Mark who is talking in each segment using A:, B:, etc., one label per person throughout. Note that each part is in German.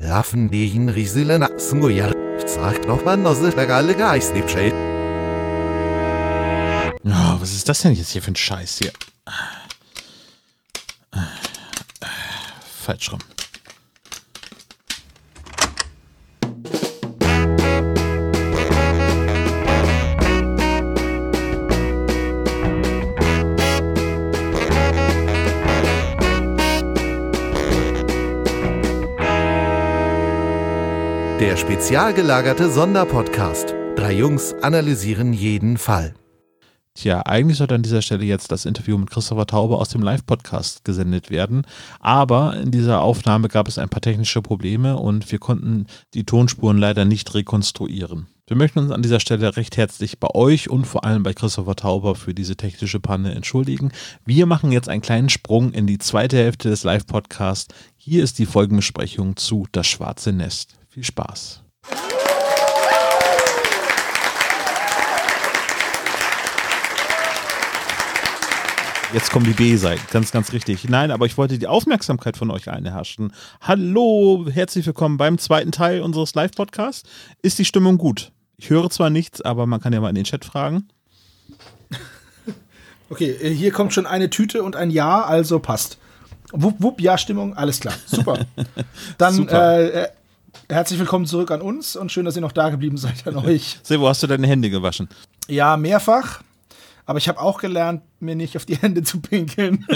A: Laffen die hin risile nassen gojar. Sagt noch man aus der Galle Geist schält.
B: Oh, was ist das denn jetzt hier für ein Scheiß hier? Falsch rum.
A: Spezial gelagerte Sonderpodcast. Drei Jungs analysieren jeden Fall.
B: Tja, eigentlich sollte an dieser Stelle jetzt das Interview mit Christopher Taube aus dem Live-Podcast gesendet werden. Aber in dieser Aufnahme gab es ein paar technische Probleme und wir konnten die Tonspuren leider nicht rekonstruieren. Wir möchten uns an dieser Stelle recht herzlich bei euch und vor allem bei Christopher Tauber für diese technische Panne entschuldigen. Wir machen jetzt einen kleinen Sprung in die zweite Hälfte des Live-Podcasts. Hier ist die Folgenbesprechung zu Das Schwarze Nest. Viel Spaß. Jetzt kommen die B-Seiten, ganz, ganz richtig. Nein, aber ich wollte die Aufmerksamkeit von euch allen erhaschen. Hallo, herzlich willkommen beim zweiten Teil unseres Live-Podcasts. Ist die Stimmung gut? Ich höre zwar nichts, aber man kann ja mal in den Chat fragen.
C: Okay, äh, hier kommt schon eine Tüte und ein Ja, also passt. Wupp, wupp, Ja-Stimmung, alles klar. Super. Dann
B: Super.
C: Äh, äh, herzlich willkommen zurück an uns und schön, dass ihr noch da geblieben seid an euch.
B: Sebo, hast du deine Hände gewaschen?
C: Ja, mehrfach. Aber ich habe auch gelernt, mir nicht auf die Hände zu pinkeln.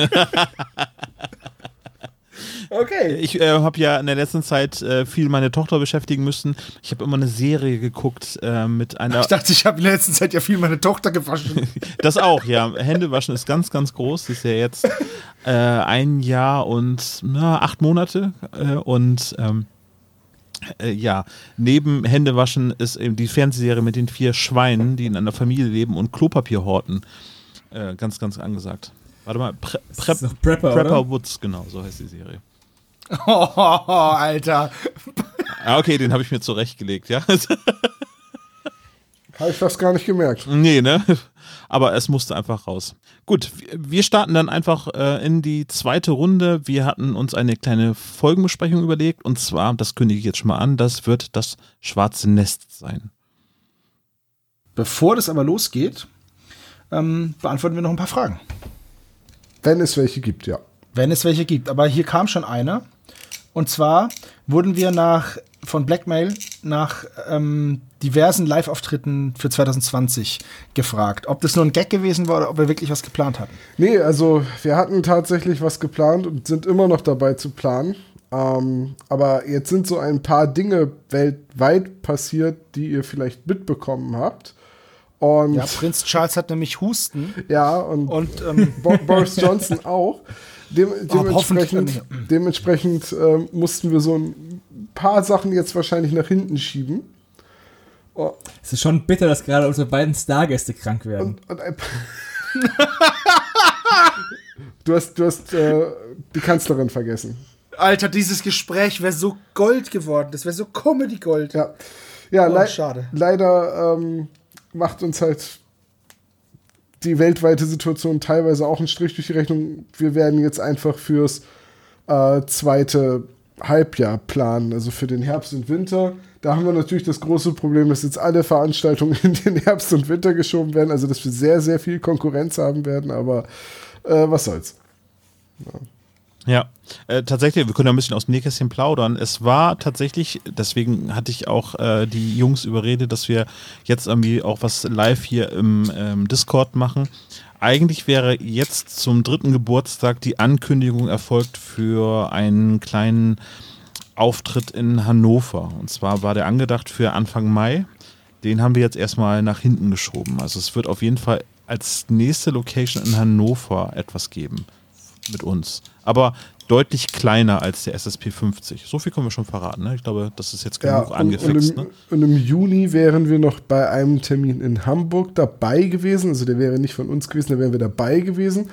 C: okay.
B: Ich äh, habe ja in der letzten Zeit äh, viel meine Tochter beschäftigen müssen. Ich habe immer eine Serie geguckt äh, mit einer.
C: Ich dachte, ich habe in der letzten Zeit ja viel meine Tochter gewaschen.
B: das auch, ja. Händewaschen ist ganz, ganz groß. Sie ist ja jetzt äh, ein Jahr und na, acht Monate. Äh, und ähm, äh, ja, neben Händewaschen ist eben die Fernsehserie mit den vier Schweinen, die in einer Familie leben und Klopapier horten. Äh, ganz, ganz angesagt. Warte mal, Pre
D: noch Prepper,
B: Prepper? Woods, genau, so heißt die Serie.
C: Oh, Alter.
B: Ah, okay, den habe ich mir zurechtgelegt, ja.
E: Habe ich fast gar nicht gemerkt.
B: nee, ne? Aber es musste einfach raus. Gut, wir starten dann einfach äh, in die zweite Runde. Wir hatten uns eine kleine Folgenbesprechung überlegt und zwar, das kündige ich jetzt schon mal an, das wird das schwarze Nest sein.
C: Bevor das aber losgeht, ähm, beantworten wir noch ein paar Fragen.
E: Wenn es welche gibt, ja.
C: Wenn es welche gibt. Aber hier kam schon eine. Und zwar wurden wir nach von Blackmail nach ähm, diversen Live-Auftritten für 2020 gefragt. Ob das nur ein Gag gewesen war oder ob wir wirklich was geplant hatten.
E: Nee, also wir hatten tatsächlich was geplant und sind immer noch dabei zu planen. Ähm, aber jetzt sind so ein paar Dinge weltweit passiert, die ihr vielleicht mitbekommen habt. Und
C: Ja, Prinz Charles hat nämlich Husten.
E: ja, und,
C: Und ähm,
E: Bo Boris Johnson auch. Dem,
C: hoffentlich
E: dementsprechend dementsprechend ähm, mussten wir so ein paar Sachen jetzt wahrscheinlich nach hinten schieben. Oh,
D: Es ist schon bitter, dass gerade unsere beiden Stargäste krank werden.
E: und, und ein du hast, du hast äh, die Kanzlerin vergessen.
C: Alter, dieses Gespräch wäre so Gold geworden. Das wäre so Comedy-Gold.
E: Ja, ja
C: Oh,
E: lei
C: schade.
E: leider ähm, macht uns halt die weltweite Situation teilweise auch einen Strich durch die Rechnung. Wir werden jetzt einfach fürs äh, zweite Halbjahr planen, also für den Herbst und Winter. Da haben wir natürlich das große Problem, dass jetzt alle Veranstaltungen in den Herbst und Winter geschoben werden, also dass wir sehr, sehr viel Konkurrenz haben werden, aber äh, was soll's.
B: Ja, äh, tatsächlich, wir können ja ein bisschen aus dem Nähkästchen plaudern. Es war tatsächlich, deswegen hatte ich auch äh, die Jungs überredet, dass wir jetzt irgendwie auch was live hier im ähm, Discord machen. Eigentlich wäre jetzt zum dritten Geburtstag die Ankündigung erfolgt für einen kleinen Auftritt in Hannover. Und zwar war der angedacht für Anfang Mai. Den haben wir jetzt erstmal nach hinten geschoben. Also es wird auf jeden Fall als nächste Location in Hannover etwas geben mit uns. Aber deutlich kleiner als der SSP 50. So viel können wir schon verraten. Ne? Ich glaube, das ist jetzt
E: Ja,
B: genug
E: und, und,
B: angefixt.
E: im,
B: ne?
E: und im Juni wären wir noch bei einem Termin in Hamburg dabei gewesen. Also der wäre nicht von uns gewesen, da wären wir dabei gewesen.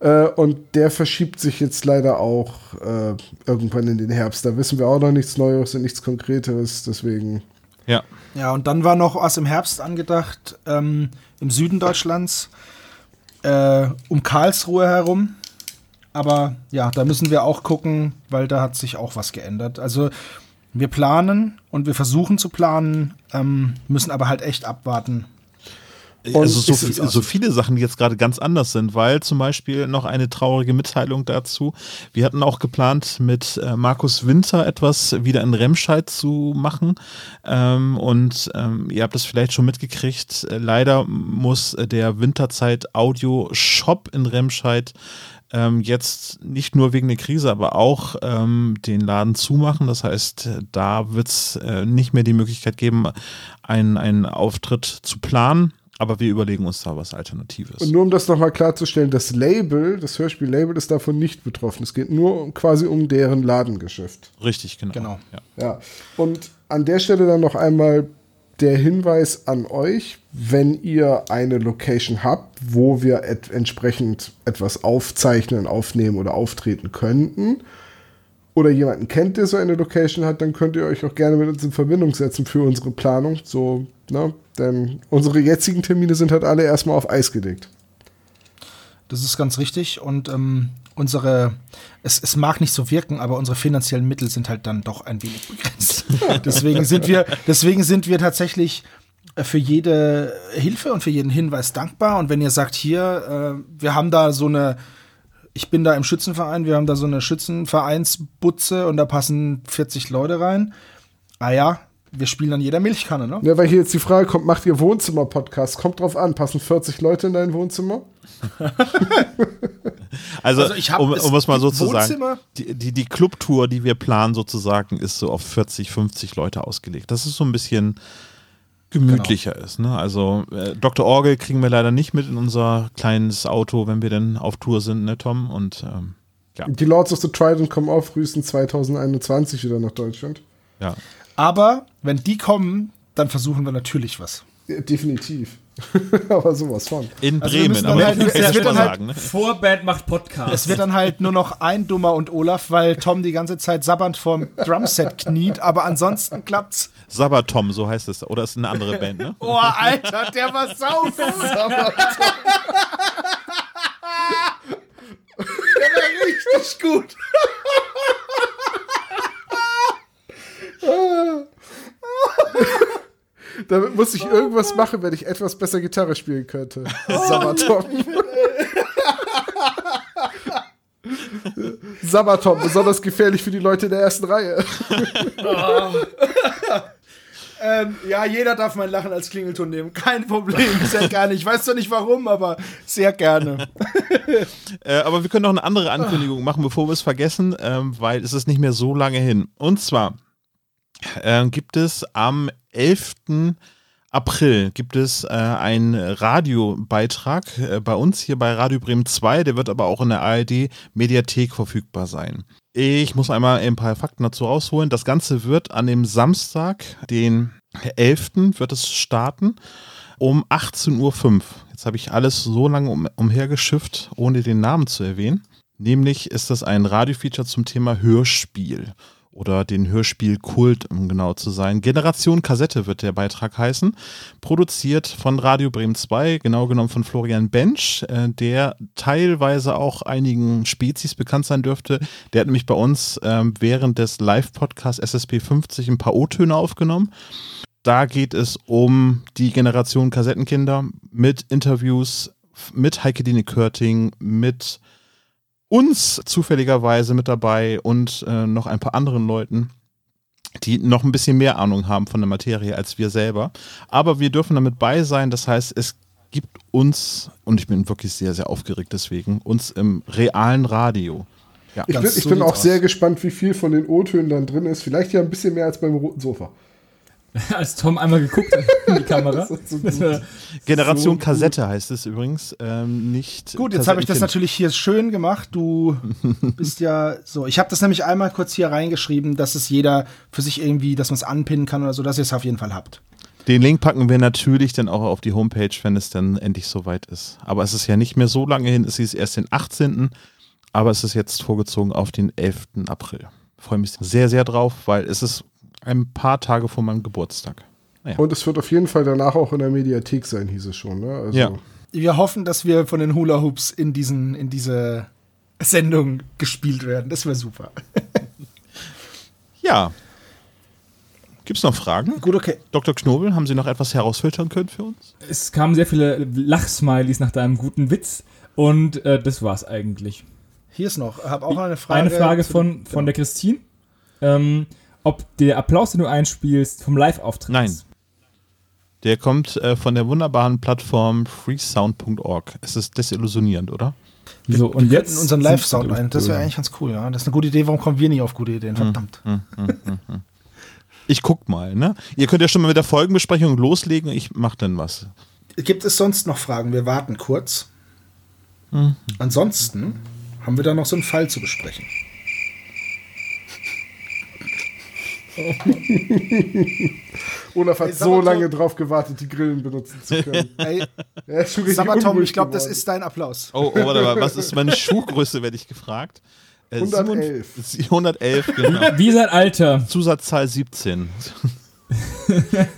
E: Äh, und der verschiebt sich jetzt leider auch äh, irgendwann in den Herbst. Da wissen wir auch noch nichts Neues und nichts Konkreteres. Deswegen,
B: Ja.
C: Ja, und dann war noch was im Herbst angedacht, ähm, im Süden Deutschlands, äh, um Karlsruhe herum. Aber ja, da müssen wir auch gucken, weil da hat sich auch was geändert. Also Wir planen und wir versuchen zu planen, ähm, müssen aber halt echt abwarten.
B: also so,
C: ist-
B: viel, so viele Sachen, die jetzt gerade ganz anders sind, weil zum Beispiel noch eine traurige Mitteilung dazu. Wir hatten auch geplant, mit äh, Markus Winter etwas wieder in Remscheid zu machen. Ähm, und ähm, ihr habt es vielleicht schon mitgekriegt. Äh, leider muss äh, der Winterzeit Audio Shop in Remscheid ähm, jetzt nicht nur wegen der Krise, aber auch ähm, den Laden zumachen. Das heißt, da wird es äh, nicht mehr die Möglichkeit geben, einen, einen Auftritt zu planen. Aber wir überlegen uns da was Alternatives.
E: Und nur um das nochmal klarzustellen, das Label, das Hörspiel-Label ist davon nicht betroffen. Es geht nur um- quasi um deren Ladengeschäft.
B: Richtig, genau.
C: Genau.
B: Ja.
E: Ja. Und an der Stelle dann noch einmal der Hinweis an euch, wenn ihr eine Location habt, wo wir et entsprechend etwas aufzeichnen, aufnehmen oder auftreten könnten, oder jemanden kennt, der so eine Location hat, dann könnt ihr euch auch gerne mit uns in Verbindung setzen für unsere Planung. So, ne? Denn unsere jetzigen Termine sind halt alle erstmal auf Eis gelegt.
C: Das ist ganz richtig. Und ähm, unsere, es, es mag nicht so wirken, aber unsere finanziellen Mittel sind halt dann doch ein wenig begrenzt. deswegen sind wir, deswegen sind wir tatsächlich äh, für jede Hilfe und für jeden Hinweis dankbar. Und wenn ihr sagt, hier, äh, wir haben da so eine, ich bin da im Schützenverein, wir haben da so eine Schützenvereinsbutze und da passen 40 Leute rein. Ah ja, wir spielen an jeder Milchkanne, ne?
E: Ja, weil hier jetzt die Frage kommt, macht ihr Wohnzimmer-Podcast? Kommt drauf an, passen 40 Leute in dein Wohnzimmer?
B: Also,
C: Also ich hab-
B: um,
C: es
B: um es mal so zu sagen, die, die, die Clubtour, die wir planen sozusagen, ist so auf 40, 50 Leute ausgelegt. Das ist so ein bisschen gemütlicher ist. Ne? Also äh, Dr. Orgel kriegen wir leider nicht mit in unser kleines Auto, wenn wir denn auf Tour sind, ne Tom? Und ähm, ja,
E: Die Lords of the Trident kommen auf frühestens 2021 wieder nach Deutschland.
B: ja.
C: Aber wenn die kommen, dann versuchen wir natürlich was.
E: Ja, definitiv. Aber sowas von.
B: In
C: Also wir
B: Bremen,
C: müssen
B: aber
C: halt- es
B: ja
C: wird
B: schon mal
C: dann halt-
B: sagen. Ne?
D: Vorband macht Podcast.
C: Es wird dann halt nur noch ein Dummer und Olaf, weil Tom die ganze Zeit sabbernd vorm Drumset kniet, aber ansonsten klappt's.
B: Sabatom, so heißt es. Oder ist eine andere Band, ne?
C: Oh, Alter, der war saugut. der war richtig gut.
E: Damit muss ich irgendwas machen, wenn ich etwas besser Gitarre spielen könnte. Sabaton. Sabaton, besonders gefährlich für die Leute in der ersten Reihe.
C: Ähm, ja, jeder darf mein Lachen als Klingelton nehmen. Kein Problem, sehr gerne. Ich weiß zwar nicht warum, aber sehr gerne.
B: Äh, aber wir können noch eine andere Ankündigung machen, bevor wir es vergessen, ähm, weil es ist nicht mehr so lange hin. Und zwar ähm, gibt es am 11. April gibt es äh, einen Radiobeitrag äh, bei uns hier bei Radio Bremen 2, der wird aber auch in der ARD Mediathek verfügbar sein. Ich muss einmal ein paar Fakten dazu rausholen. Das Ganze wird an dem Samstag, den 11. wird es starten um 18.05 Uhr. Jetzt habe ich alles so lange um, umhergeschifft, ohne den Namen zu erwähnen. Nämlich ist das ein Radiofeature zum Thema Hörspiel oder den Hörspielkult, um genau zu sein. Generation Kassette wird der Beitrag heißen. Produziert von Radio Bremen 2, genau genommen von Florian Bench, äh, der teilweise auch einigen Spezies bekannt sein dürfte. Der hat nämlich bei uns ähm, während des Live-Podcasts SSP 50 ein paar O-Töne aufgenommen. Da geht es um die Generation Kassettenkinder mit Interviews mit Heike Dine Körting, mit uns zufälligerweise mit dabei und äh, noch ein paar anderen Leuten, die noch ein bisschen mehr Ahnung haben von der Materie als wir selber. Aber wir dürfen damit bei sein. Das heißt, es gibt uns, und ich bin wirklich sehr, sehr aufgeregt deswegen, uns im realen Radio. Ja.
E: Ich bin, ich bin auch
C: aus.
E: sehr gespannt, wie viel von den O-Tönen dann drin ist. Vielleicht ja ein bisschen mehr als beim roten Sofa.
D: Als Tom einmal geguckt hat in die Kamera. War-
B: Generation
E: So gut.
B: Kassette heißt es übrigens, ähm, nicht.
C: Gut, jetzt habe ich das natürlich hier schön gemacht. Du bist ja so. Ich habe das nämlich einmal kurz hier reingeschrieben, dass es jeder für sich irgendwie, dass man es anpinnen kann oder so, dass ihr es auf jeden Fall habt.
B: Den Link packen wir natürlich dann auch auf die Homepage, wenn es dann endlich soweit ist. Aber es ist ja nicht mehr so lange hin, es ist erst den 18. Aber es ist jetzt vorgezogen auf den 11. April. Freue mich sehr, sehr drauf, weil es ist ein paar Tage vor meinem Geburtstag.
E: Und es wird auf jeden Fall danach auch in der Mediathek sein, hieß es schon. Ne? Also,
B: Ja.
C: Wir hoffen, dass wir von den Hula Hoops in diesen, in diese Sendung gespielt werden. Das wäre super.
B: Ja, Gibt es noch Fragen?
C: Gut, okay.
B: Dr. Knobel, haben Sie noch etwas herausfiltern können für uns?
D: Es kamen sehr viele Lachsmileys nach deinem guten Witz und äh, das war's eigentlich.
C: Hier ist noch. Ich habe auch noch eine Frage.
D: Eine Frage von, von
C: genau.
D: der Christine. Ähm, ob der Applaus, den du einspielst, vom Live-Auftritt
B: Nein.
D: ist.
B: Der kommt äh, von der wunderbaren Plattform freesound.org. Es ist desillusionierend, oder?
D: So, und
C: Wir
D: jetzt
C: unseren Live-Sound ein. Das wäre eigentlich ganz cool, ja. Das ist eine gute Idee. Warum kommen wir nie auf gute Ideen? Verdammt.
B: Ich guck mal, ne? Ihr könnt ja schon mal mit der Folgenbesprechung loslegen. Ich mach dann was.
C: Gibt es sonst noch Fragen? Wir warten kurz. Ansonsten haben wir da noch so einen Fall zu besprechen.
E: Olaf hat
C: Ey,
E: so lange drauf gewartet, die Grillen benutzen zu können.
C: Ey,
E: Er ist schon richtig
C: sag mal, Tom,
E: unruhig
C: ich glaube, das ist dein Applaus.
B: Oh, oh, warte mal, was ist meine Schuhgröße, werde ich gefragt. Äh,
E: 111.
B: 57 111, genau.
D: Wie sein Alter?
B: Zusatzzahl 17.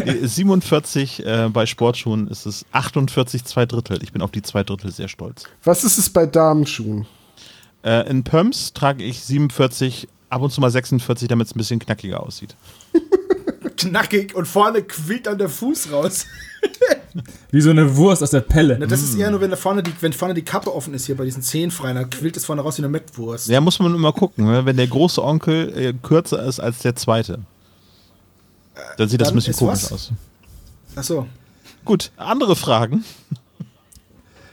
B: Nee, 47 äh, bei Sportschuhen ist es 48 zwei Drittel. Ich bin auf die zwei Drittel sehr stolz.
E: Was ist es bei Damenschuhen?
B: Äh, in Pumps trage ich 47, ab und zu mal 46, damit es ein bisschen knackiger aussieht.
C: Knackig und vorne quillt dann der Fuß raus.
D: Wie so eine Wurst aus der Pelle.
C: Na, das ist eher nur, wenn da vorne die, wenn vorne die Kappe offen ist hier bei diesen Zehenfreien, dann quillt es vorne raus wie eine Mettwurst.
B: Ja, muss man immer gucken. Ne? Wenn der große Onkel äh, kürzer ist als der zweite, dann sieht das
C: dann
B: ein bisschen komisch
C: was?
B: aus.
C: Achso.
B: Gut, andere Fragen.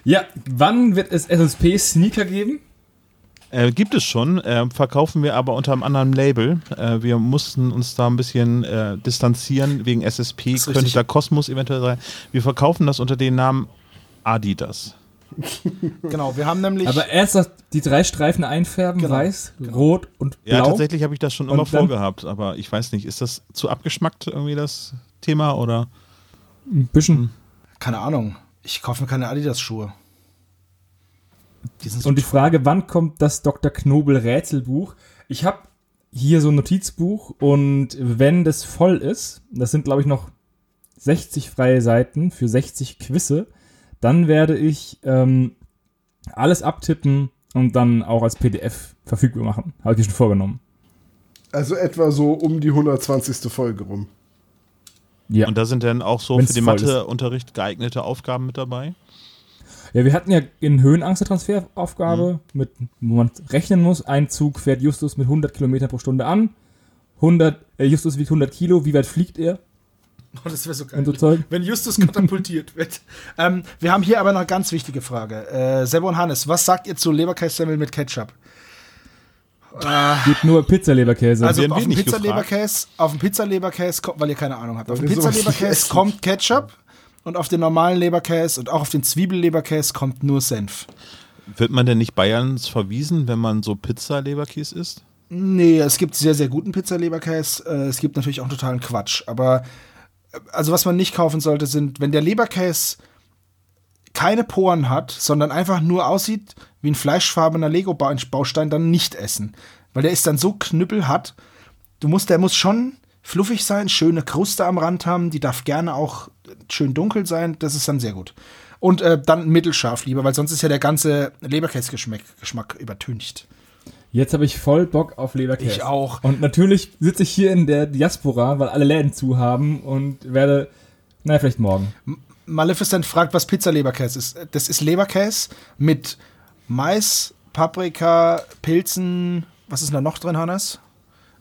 D: Ja, wann wird es SSP-Sneaker geben?
B: Äh, gibt es schon, äh, verkaufen wir aber unter einem anderen Label. Äh, wir mussten uns da ein bisschen äh, distanzieren wegen SSP, könnte
C: richtig.
B: da Kosmos eventuell sein. Wir verkaufen das unter dem Namen Adidas.
C: Genau, wir haben nämlich.
D: Aber erst das- die drei Streifen einfärben,
C: Genau,
D: weiß, rot und blau.
B: Ja, tatsächlich habe ich das schon immer vorgehabt, aber ich weiß nicht, ist das zu abgeschmackt irgendwie das Thema oder?
D: Ein bisschen.
C: keine Ahnung. Ich kaufe mir keine Adidas-Schuhe. Die sind so
D: Und die Frage, wann kommt das Dr. Knobel Rätselbuch? Ich habe hier so ein Notizbuch und wenn das voll ist, das sind glaube ich noch 60 freie Seiten für 60 Quizze, dann werde ich ähm, alles abtippen und dann auch als PDF verfügbar machen. Habe ich mir schon vorgenommen.
E: Also etwa so um die 120. Folge rum.
D: Ja.
B: Und da sind dann auch so
D: Wenn's
B: für den. Matheunterricht geeignete Aufgaben mit dabei?
D: Ja, wir hatten ja in Höhenangst eine Transferaufgabe, mit, wo man rechnen muss. Ein Zug fährt Justus mit 100 Kilometer pro Stunde an. 100, äh, Justus wiegt 100 Kilo. Wie weit fliegt er?
C: Oh, das wäre so geil.
D: So.
C: Wenn Justus katapultiert wird. Ähm, wir haben hier aber noch eine ganz wichtige Frage. Äh, Sebo und Hannes, was sagt ihr zu Leberkässemmel mit Ketchup?
D: Geht nur Pizzaleberkäse.
C: Also auf dem Pizzaleberkäse, auf dem Pizzaleberkäse kommt, weil ihr keine Ahnung habt. Auf dem Pizzaleberkäse kommt Ketchup und auf den normalen Leberkäse und auch auf den Zwiebelleberkäse kommt nur Senf.
B: Wird man denn nicht Bayerns verwiesen, wenn man so Pizza-Leberkäse isst?
C: Nee, es gibt sehr, sehr guten Pizzaleberkäse. Äh, es gibt natürlich auch totalen Quatsch. Aber äh, also was man nicht kaufen sollte, sind, wenn der Leberkäse keine Poren hat, sondern einfach nur aussieht wie ein fleischfarbener Lego-Baustein, dann nicht essen. Weil der ist dann so knüppelhart. Du musst, der muss schon fluffig sein, schöne Kruste am Rand haben, die darf gerne auch schön dunkel sein, das ist dann sehr gut. Und äh, dann mittelscharf lieber, weil sonst ist ja der ganze Leberkäse-Geschmack Geschmack übertüncht.
D: Jetzt habe ich voll Bock auf Leberkäse.
C: Ich auch.
D: Und natürlich sitze ich hier in der Diaspora, weil alle Läden zu haben und werde, naja, vielleicht morgen.
C: Maleficent fragt, was Pizza-Leberkäse ist. Das ist Leberkäse mit Mais, Paprika, Pilzen. Was ist da noch drin, Hannes?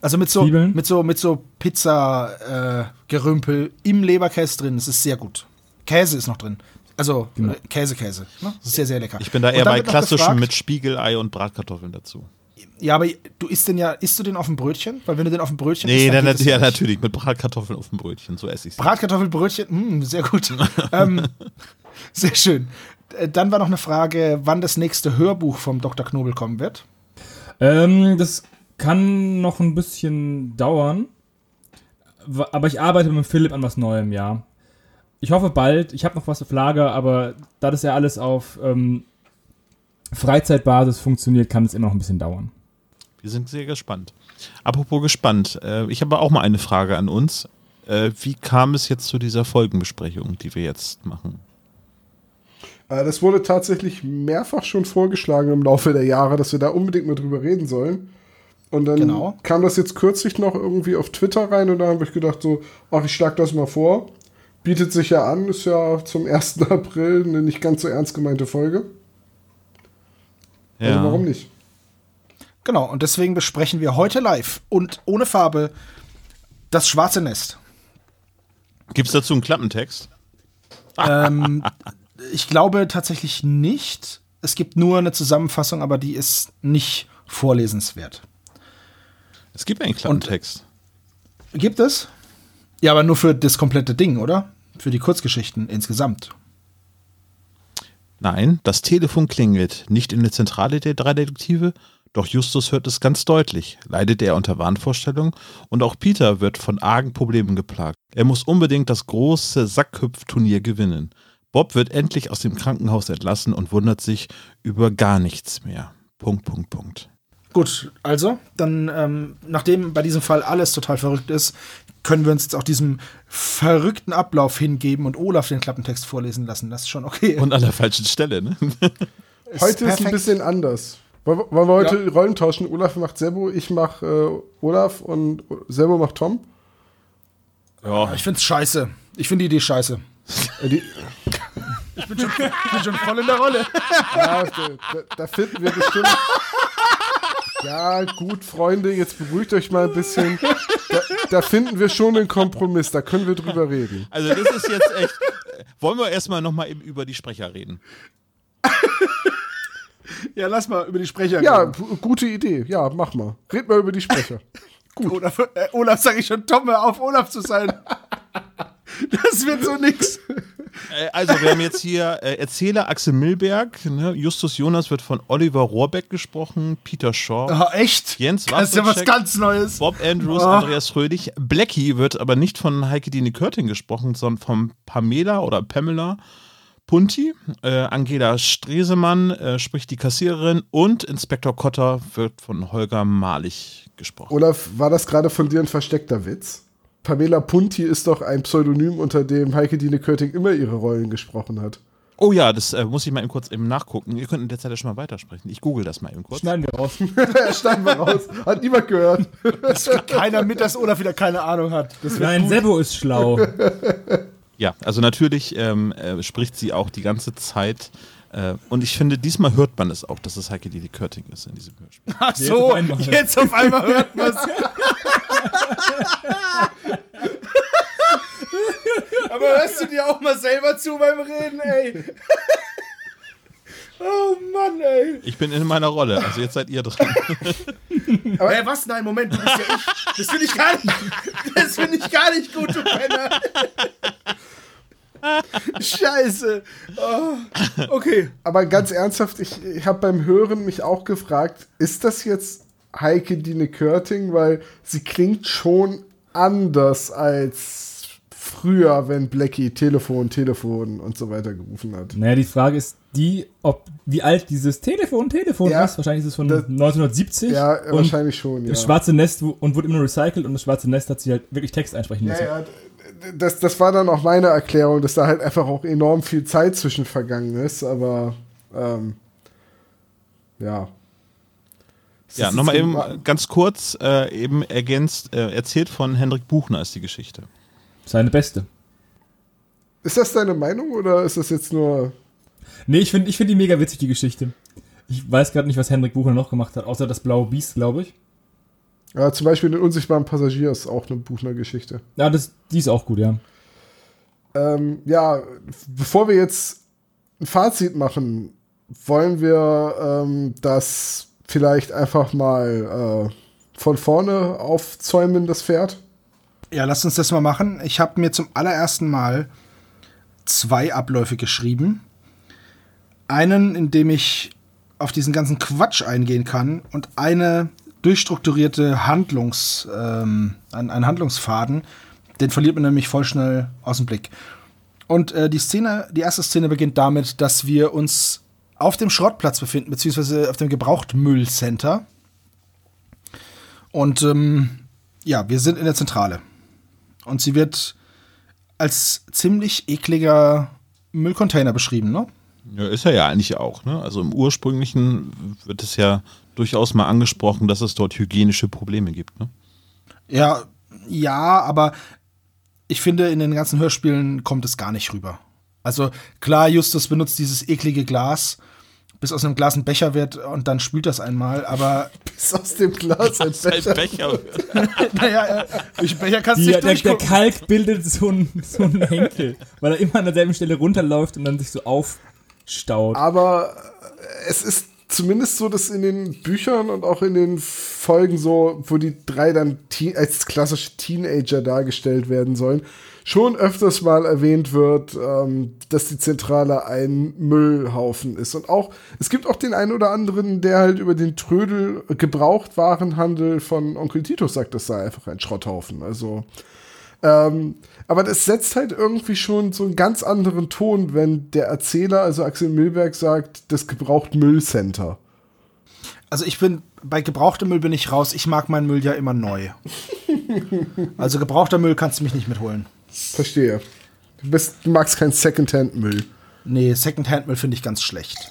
C: Also mit so,
D: Zwiebeln?
C: mit so, mit so Pizza-Gerümpel im Leberkäse drin. Das ist sehr gut. Käse ist noch drin. Also
D: Genau.
C: äh, Käse, Käse. Ne? Das ist sehr, sehr lecker.
B: Ich bin da eher
C: dann
B: bei
C: gefragt-
B: mit Spiegelei und Bratkartoffeln dazu.
C: Ja, aber du isst den ja, isst du den auf dem Brötchen? Weil wenn du den auf dem Brötchen
B: Nee,
C: isst,
B: dann,
C: das
B: ja,
C: nicht.
B: natürlich, mit Bratkartoffeln auf dem Brötchen, so esse ich es.
C: Bratkartoffelbrötchen, mh, sehr gut. ähm, sehr schön. Äh, Dann war noch eine Frage, wann das nächste Hörbuch vom Dr. Knobel kommen wird.
D: Ähm, das kann noch ein bisschen dauern. Aber ich arbeite mit Philipp an was Neuem, ja. Ich hoffe bald. Ich habe noch was auf Lager, aber da das ja alles auf ähm, Freizeitbasis funktioniert, kann es immer noch ein bisschen dauern.
B: Wir sind sehr gespannt. Apropos gespannt, äh, ich habe auch mal eine Frage an uns. Äh, wie kam es jetzt zu dieser Folgenbesprechung, die wir jetzt machen?
E: Äh, Das wurde tatsächlich mehrfach schon vorgeschlagen im Laufe der Jahre, dass wir da unbedingt mal drüber reden sollen. Und dann
C: Genau.
E: kam das jetzt kürzlich noch irgendwie auf Twitter rein und da habe ich gedacht so, ach, ich schlag das mal vor. Bietet sich ja an, ist ja zum 1. April eine nicht ganz so ernst gemeinte Folge. Also warum nicht?
C: Genau, und deswegen besprechen wir heute live und ohne Farbe das schwarze Nest.
B: Gibt es dazu einen Klappentext?
C: ähm, ich glaube tatsächlich nicht. Es gibt nur eine Zusammenfassung, aber die ist nicht vorlesenswert.
B: Es gibt einen Klappentext.
C: Gibt es? Ja, aber nur für das komplette Ding, oder? Für die Kurzgeschichten insgesamt.
B: Nein, das Telefon klingelt. Nicht in der Zentrale der drei Detektive, doch Justus hört es ganz deutlich. Leidet er unter Wahnvorstellungen und auch Peter wird von argen Problemen geplagt. Er muss unbedingt das große Sackhüpfturnier gewinnen. Bob wird endlich aus dem Krankenhaus entlassen und wundert sich über gar nichts mehr. Punkt, Punkt, Punkt.
C: Gut, also, dann, ähm, nachdem bei diesem Fall alles total verrückt ist, können wir uns jetzt auch diesem verrückten Ablauf hingeben und Olaf den Klappentext vorlesen lassen. Das ist schon okay.
B: Und an der falschen Stelle, ne?
C: Ist
E: Heute ist ein
C: perfekt.
E: bisschen anders. Wollen wir wollen wir heute Rollen tauschen? Olaf macht Sebo, ich mach äh, Olaf und Sebo macht Tom.
B: Ja,
C: Ich find's scheiße. Ich finde die Idee scheiße.
E: Äh, die,
C: Ich bin schon, ich bin schon voll in der Rolle.
E: ja, da, da, da finden wir bestimmt. Ja, gut, Freunde, jetzt beruhigt euch mal ein bisschen. Da, da finden wir schon einen Kompromiss, da können wir drüber reden.
B: also das ist jetzt echt. Wollen wir erstmal nochmal eben über die Sprecher reden?
C: Ja, lass mal über die Sprecher
E: Ja,
C: reden.
E: gu- gute Idee. Ja, mach mal. Red mal über die Sprecher.
C: Olaf, äh, Olaf sage ich schon, Tom, hör auf, Olaf zu sein. Das wird so nix.
B: Äh, Also, wir haben jetzt hier äh, Erzähler Axel Milberg, ne? Justus Jonas wird von Oliver Rohrbeck gesprochen, Peter Shaw,
C: Ah, echt?
B: Jens
C: Das ist ja was ganz Neues.
B: Bob Andrews,
C: Oh.
B: Andreas Fröhlich. Blackie wird aber nicht von Heike Dine Körting gesprochen, sondern von Pamela oder Pamela Punti. Äh, Angela Stresemann äh, spricht die Kassiererin und Inspektor Kotter wird von Holger Malich gesprochen.
E: Olaf, war das gerade von dir ein versteckter Witz? Pamela Punti ist doch ein Pseudonym, unter dem Heike Dine Körting immer ihre Rollen gesprochen hat.
B: Oh ja, das äh, muss ich mal eben kurz eben nachgucken. Ihr könnt in der Zeit ja schon mal weitersprechen. Ich google das mal eben kurz.
D: Schneiden wir raus.
E: Steigen wir raus. Hat niemand gehört.
C: Das keiner mit, dass Olaf wieder keine Ahnung hat.
D: Nein,
C: gut.
D: Sebo ist schlau.
B: Ja, also natürlich ähm, äh, spricht sie auch die ganze Zeit. Äh, und ich finde, diesmal hört man es auch, dass es Heike Didi Körting ist in diesem Hörspiel.
C: Ach so,
D: auf einmal.
C: jetzt auf einmal hört man Aber hörst du dir auch mal selber zu beim Reden, ey? Oh Mann, ey.
B: Ich bin in meiner Rolle, also jetzt seid ihr dran.
C: Hä, was? Nein, Moment, du bist ja ich. Das finde ich gar nicht. Das finde ich gar nicht gut, du Penner. Scheiße. Oh, okay.
E: Aber ganz ernsthaft, ich, ich habe beim Hören mich auch gefragt, ist das jetzt Heike Dine Körting? Weil sie klingt schon anders als früher, wenn Blackie Telefon, Telefon und so weiter gerufen hat.
D: Naja, die Frage ist die, ob wie alt dieses Telefon Telefon
E: Ja,
D: ist. Wahrscheinlich ist es von
E: das-
D: 1970.
E: Ja, wahrscheinlich schon, ja.
D: Das schwarze Nest und wurde immer recycelt und das schwarze Nest hat sich halt wirklich Text einsprechen
E: Ja,
D: lassen.
E: ja, d- das, das war dann auch meine Erklärung, dass da halt einfach auch enorm viel Zeit zwischen vergangen ist, aber ähm, ja. Es
B: Ja, nochmal eben ganz kurz äh, eben ergänzt, äh, erzählt von Hendrik Buchner ist die Geschichte.
D: Seine beste.
E: Ist das deine Meinung oder ist das jetzt nur.
D: Nee, ich finde ich find die mega witzig, die Geschichte. Ich weiß gerade nicht, was Hendrik Buchner noch gemacht hat, außer das blaue Biest, glaube ich.
E: Ja, zum Beispiel den unsichtbaren Passagier ist auch eine Buchner-Geschichte.
D: Ja, das, die ist auch gut, ja.
E: Ähm, ja, bevor wir jetzt ein Fazit machen, wollen wir ähm, das vielleicht einfach mal äh, von vorne aufzäumen, das Pferd.
C: Ja, lass uns das mal machen. Ich habe mir zum allerersten Mal zwei Abläufe geschrieben. Einen, in dem ich auf diesen ganzen Quatsch eingehen kann und eine durchstrukturierte Handlungs, ähm, ein, ein Handlungsfaden, den verliert man nämlich voll schnell aus dem Blick. Und äh, die Szene, die erste Szene beginnt damit, dass wir uns auf dem Schrottplatz befinden, beziehungsweise auf dem Gebrauchtmüllcenter. Und ähm, ja, wir sind in der Zentrale. Und sie wird als ziemlich ekliger Müllcontainer beschrieben, ne?
B: Ja, ist er ja eigentlich auch, ne? Also im ursprünglichen wird es ja durchaus mal angesprochen, dass es dort hygienische Probleme gibt. Ne?
C: Ja, ja, aber ich finde, in den ganzen Hörspielen kommt es gar nicht rüber. Also klar, Justus benutzt dieses eklige Glas, bis aus einem Glas ein Becher wird und dann spült das einmal, aber
E: Ist aus dem Glas ein Becher.
B: Becher.
C: naja, durch den Becher kannst du
D: Die,
C: nicht
D: der, der. Kalk bildet so einen so einen Henkel, weil er immer an derselben Stelle runterläuft und dann sich so aufstaut.
E: Aber es ist zumindest so, dass in den Büchern und auch in den Folgen so, wo die drei dann als klassische Teenager dargestellt werden sollen, schon öfters mal erwähnt wird, ähm, dass die Zentrale ein Müllhaufen ist. Und auch, es gibt auch den einen oder anderen, der halt über den Trödel Gebrauchtwarenhandel von Onkel Titus sagt, das sei einfach ein Schrotthaufen. Also, ähm, aber das setzt halt irgendwie schon so einen ganz anderen Ton, wenn der Erzähler, also Axel Milberg, sagt, das gebraucht Müllcenter.
C: Also ich bin, bei gebrauchtem Müll bin ich raus. Ich mag meinen Müll ja immer neu. Also gebrauchter Müll kannst du mich nicht mitholen.
E: Verstehe. Du, bist, du magst keinen Secondhand-Müll.
C: Nee, Secondhand-Müll finde ich ganz schlecht.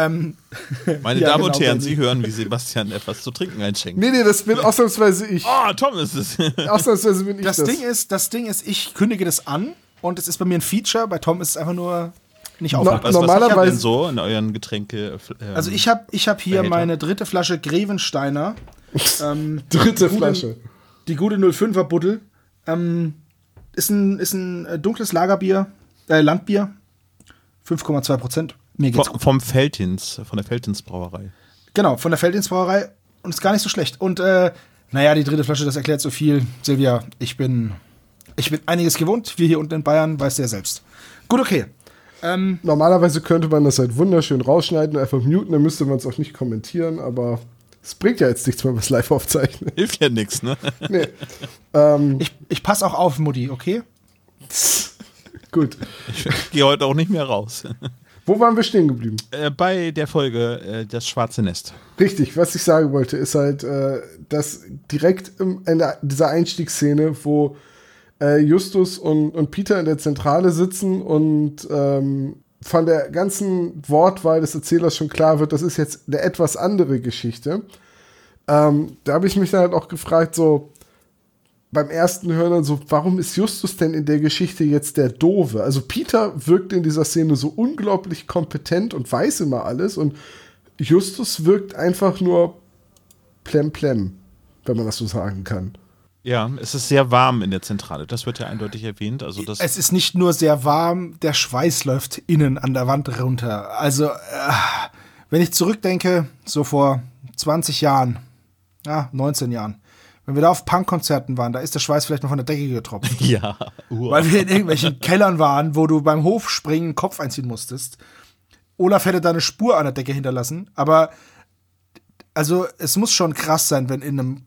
C: Ähm,
B: Meine
C: Ja,
B: Damen und
C: genau,
B: Herren,
C: bei
B: Sie hören, wie Sebastian etwas zu trinken einschenkt.
E: Nee, nee, das bin ausnahmsweise ich.
B: Oh, Tom ist es.
E: Ausnahmsweise bin ich
C: das,
E: das.
C: Ding ist, das Ding ist, ich kündige das an und es ist bei mir ein Feature. Bei Tom ist es einfach nur nicht
E: No-
C: aufmerksam.
B: Was, was
E: Normalerweise-
B: habt ihr denn so in euren Getränke? ähm,
C: Also ich habe ich hab hier
B: Behälter.
C: meine dritte Flasche Grevensteiner. ähm,
E: Dritte
C: gute-
E: Flasche.
C: Die gute 05er Buddel. Ähm, ist ein, ist ein äh, dunkles Lagerbier, äh, Landbier. 5,2 Prozent. Mir geht's
B: vom, vom Feldins, von der Feldins Brauerei.
C: Genau, von der Felddienstbrauerei. Und ist gar nicht so schlecht. Und äh, naja, die dritte Flasche, das erklärt so viel. Silvia, ich bin, ich bin einiges gewohnt. Wir hier unten in Bayern, weißt du ja selbst. Gut, okay. Ähm,
E: Normalerweise könnte man das halt wunderschön rausschneiden und einfach muten, dann müsste man es auch nicht kommentieren, aber es bringt ja jetzt nichts, wenn wir es live aufzeichnen.
B: Hilft ja nichts, ne?
E: Nee. ähm,
C: ich ich passe auch auf, Mutti, okay?
E: gut.
B: Ich gehe heute auch nicht mehr raus.
E: Wo waren wir stehen geblieben?
B: Äh, bei der Folge äh, Das Schwarze Nest.
E: Richtig, was ich sagen wollte, ist halt, äh, dass direkt im, in der, dieser Einstiegsszene, wo äh, Justus und, und Peter in der Zentrale sitzen und ähm, von der ganzen Wortwahl des Erzählers schon klar wird, das ist jetzt eine etwas andere Geschichte. Ähm, da habe ich mich dann halt auch gefragt, so beim ersten Hören dann so, warum ist Justus denn in der Geschichte jetzt der Dove? Also Peter wirkt in dieser Szene so unglaublich kompetent und weiß immer alles und Justus wirkt einfach nur plemplem, wenn man das so sagen kann.
B: Ja, es ist sehr warm in der Zentrale. Das wird ja eindeutig erwähnt. Also das
C: Es ist nicht nur sehr warm, der Schweiß läuft innen an der Wand runter. Also, äh, wenn ich zurückdenke, so vor 20 Jahren, ja, 19 Jahren, wenn wir da auf Punkkonzerten waren, da ist der Schweiß vielleicht noch von der Decke getropft.
B: ja, Uhr.
C: weil wir in irgendwelchen Kellern waren, wo du beim Hofspringen einen Kopf einziehen musstest. Olaf hätte da eine Spur an der Decke hinterlassen, aber also es muss schon krass sein, wenn in einem,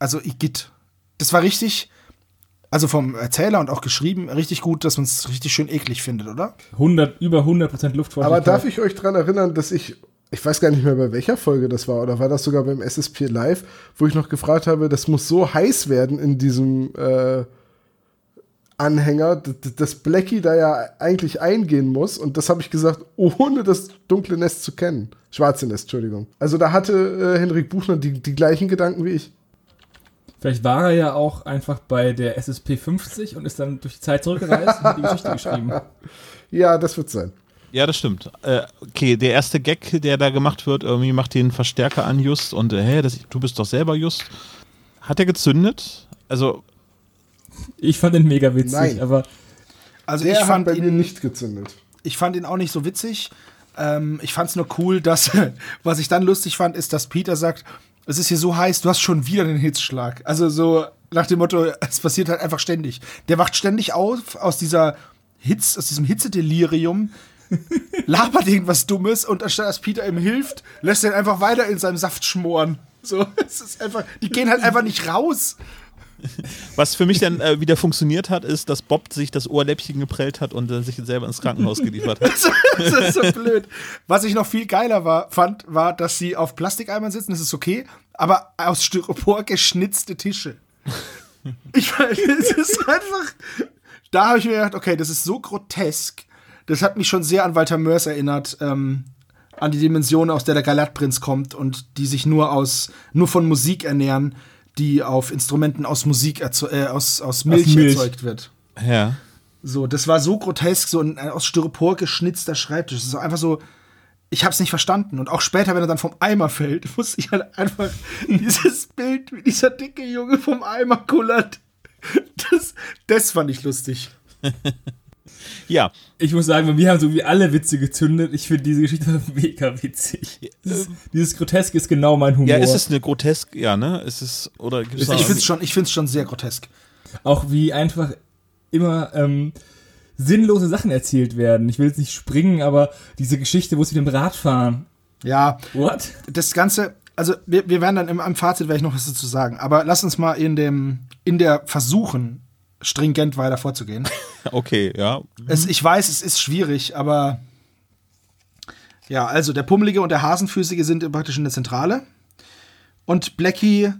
C: also Igitt, das war richtig, also vom Erzähler und auch geschrieben, richtig gut, dass man es richtig schön eklig findet, oder?
D: 100, über 100% Luftfeuchtigkeit.
E: Aber darf ich euch daran erinnern, dass ich, ich weiß gar nicht mehr, bei welcher Folge das war, oder war das sogar beim SSP Live, wo ich noch gefragt habe, das muss so heiß werden in diesem äh, Anhänger, dass Blackie da ja eigentlich eingehen muss. Und das habe ich gesagt, ohne das dunkle Nest zu kennen. Schwarze Nest, Entschuldigung. Also da hatte äh, Henrik Buchner die, die gleichen Gedanken wie ich.
D: Vielleicht war er ja auch einfach bei der SSP 50 und ist dann durch die Zeit zurückgereist und hat die Geschichte geschrieben.
E: Ja, das wird sein.
B: Ja, das stimmt. Äh, okay, der erste Gag, der da gemacht wird, irgendwie macht den Verstärker an Just und äh, hä, das, du bist doch selber Just. Hat er gezündet? Also,
D: Ich fand den mega witzig,
E: Nein.
D: aber
C: Also
E: Der
C: ich
E: hat
C: fand
E: bei mir
C: ihn
E: nicht gezündet.
C: ich fand ihn auch nicht so witzig. Ähm, ich fand es nur cool, dass, was ich dann lustig fand, ist, dass Peter sagt, es ist hier so heiß, du hast schon wieder den Hitzschlag. Also so nach dem Motto, es passiert halt einfach ständig. Der wacht ständig auf aus dieser Hitz, aus diesem Hitzedelirium, labert irgendwas Dummes und anstatt dass Peter ihm hilft, lässt er ihn einfach weiter in seinem Saft schmoren. So, es ist einfach, die gehen halt einfach nicht raus.
B: was für mich dann äh, wieder funktioniert hat, ist, dass Bob sich das Ohrläppchen geprellt hat und äh, sich selber ins Krankenhaus geliefert hat.
C: das ist so blöd. Was ich noch viel geiler war, fand, war, dass sie auf Plastikeimern sitzen, das ist okay, aber aus Styropor geschnitzte Tische. Ich meine, es ist einfach. Da habe ich mir gedacht, okay, das ist so grotesk. Das hat mich schon sehr an Walter Mörs erinnert, ähm, an die Dimension, aus der der Galatprinz kommt und die sich nur aus nur von Musik ernähren, die auf Instrumenten aus Musik äh, aus, aus Milch,
D: Milch.
C: erzeugt wird.
B: Ja.
C: So, das war so grotesk, so ein aus Styropor geschnitzter Schreibtisch. Das ist einfach so, ich hab's nicht verstanden. Und auch später, wenn er dann vom Eimer fällt, muss ich halt einfach dieses Bild, wie dieser dicke Junge vom Eimer kullert. Das, das fand ich lustig.
B: Ja,
D: Ich muss sagen, bei mir haben so wie alle Witze gezündet. Ich finde diese Geschichte mega witzig. Dieses, dieses Groteske ist genau mein Humor.
B: ja, ist es eine grotesk, ja, ne? Ist es, oder
C: Ich find's schon, ich find's schon sehr grotesk.
D: Auch wie einfach immer ähm, sinnlose Sachen erzählt werden. Ich will jetzt nicht springen, aber diese Geschichte, wo sie mit dem Rad fahren.
C: Ja,
D: What?
C: das Ganze, also wir, wir werden dann im, am Fazit werde ich noch was dazu sagen. Aber lass uns mal in dem, in der versuchen, stringent weiter vorzugehen.
B: Okay, ja.
C: Es, ich weiß, es ist schwierig, aber ja, also der Pummelige und der Hasenfüßige sind praktisch in der Zentrale. Und Blackie,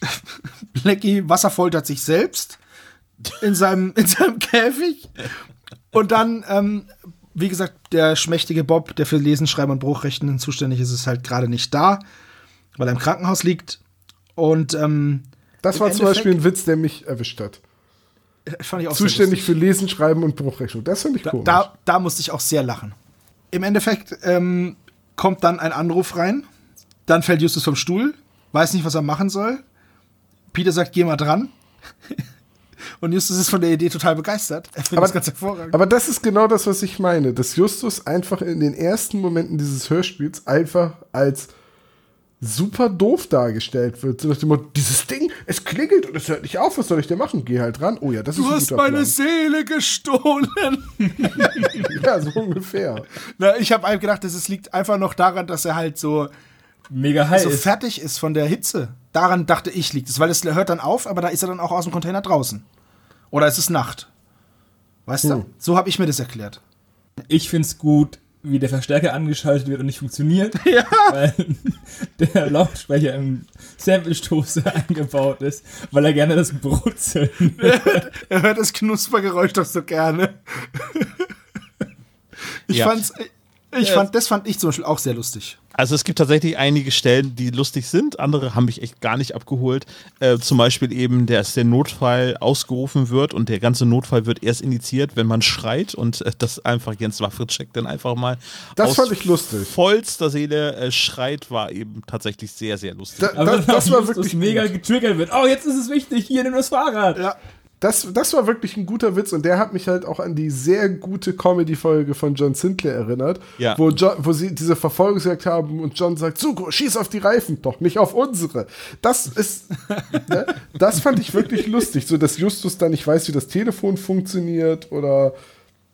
C: Blackie wasserfoltert sich selbst in seinem, in seinem Käfig. Und dann, ähm, wie gesagt, der schmächtige Bob, der für Lesen, Schreiben und Bruchrechten zuständig ist, ist halt gerade nicht da, weil er im Krankenhaus liegt. Und ähm,
E: Das war zum
C: Endeffekt-
E: Beispiel ein Witz, der mich erwischt hat.
C: Fand ich auch
E: Zuständig für Lesen, Schreiben und Bruchrechnung. Das finde ich
C: Da,
E: komisch.
C: da, da musste ich auch sehr lachen. Im Endeffekt ähm, kommt dann ein Anruf rein. Dann fällt Justus vom Stuhl, weiß nicht, was er machen soll. Peter sagt, geh mal dran. Und Justus ist von der Idee total begeistert. Er findet
E: Aber-
C: das ganz hervorragend.
E: Aber das ist genau das, was ich meine. Dass Justus einfach in den ersten Momenten dieses Hörspiels einfach als super doof dargestellt wird. So nach dem Motto, dieses Ding, es klingelt und es hört nicht auf, was soll ich denn machen? Geh halt ran. Oh ja, das ist
C: du
E: ein
C: hast
E: guter
C: meine
E: Plan.
C: Seele gestohlen.
E: Ja, so ungefähr.
C: Na, ich habe gedacht, ist- liegt einfach noch daran, dass er halt so,
D: Mega heiß.
C: so fertig ist von der Hitze. Daran dachte ich, liegt es. Weil es hört dann auf, aber da ist er dann auch aus dem Container draußen. Oder es ist Nacht. Weißt du? So habe ich mir das erklärt.
D: Ich find's gut, wie der Verstärker angeschaltet wird und nicht funktioniert.
C: Ja.
D: Weil der Lautsprecher im Sample-Stoße eingebaut ist, weil er gerne das Brutzeln.
C: Er hört das Knuspergeräusch doch so gerne. Ich
B: Ja.
C: fand's. Ich fand, das fand ich zum Beispiel auch sehr lustig.
B: Also es gibt tatsächlich einige Stellen, die lustig sind, andere haben mich echt gar nicht abgeholt. Äh, zum Beispiel eben, dass der Notfall ausgerufen wird und der ganze Notfall wird erst initiiert, wenn man schreit und äh, das einfach Jens Wafritschek dann einfach mal
E: Das
B: aus
E: fand ich lustig.
B: vollster Seele äh, schreit, war eben tatsächlich sehr, sehr lustig.
E: Da,
D: Aber
E: das, das war wirklich
D: mega getriggert wird. Oh, jetzt ist es wichtig, hier nimm das Fahrrad.
C: Ja.
E: Das, das war wirklich ein guter Witz und der hat mich halt auch an die sehr gute Comedy-Folge von John Sinclair erinnert,
B: Ja.
E: wo, John, wo sie diese Verfolgungsjagd haben und John sagt, Zuko, schieß auf die Reifen, doch nicht auf unsere. Das ist, ne, das fand ich wirklich lustig, so dass Justus dann nicht weiß, wie das Telefon funktioniert oder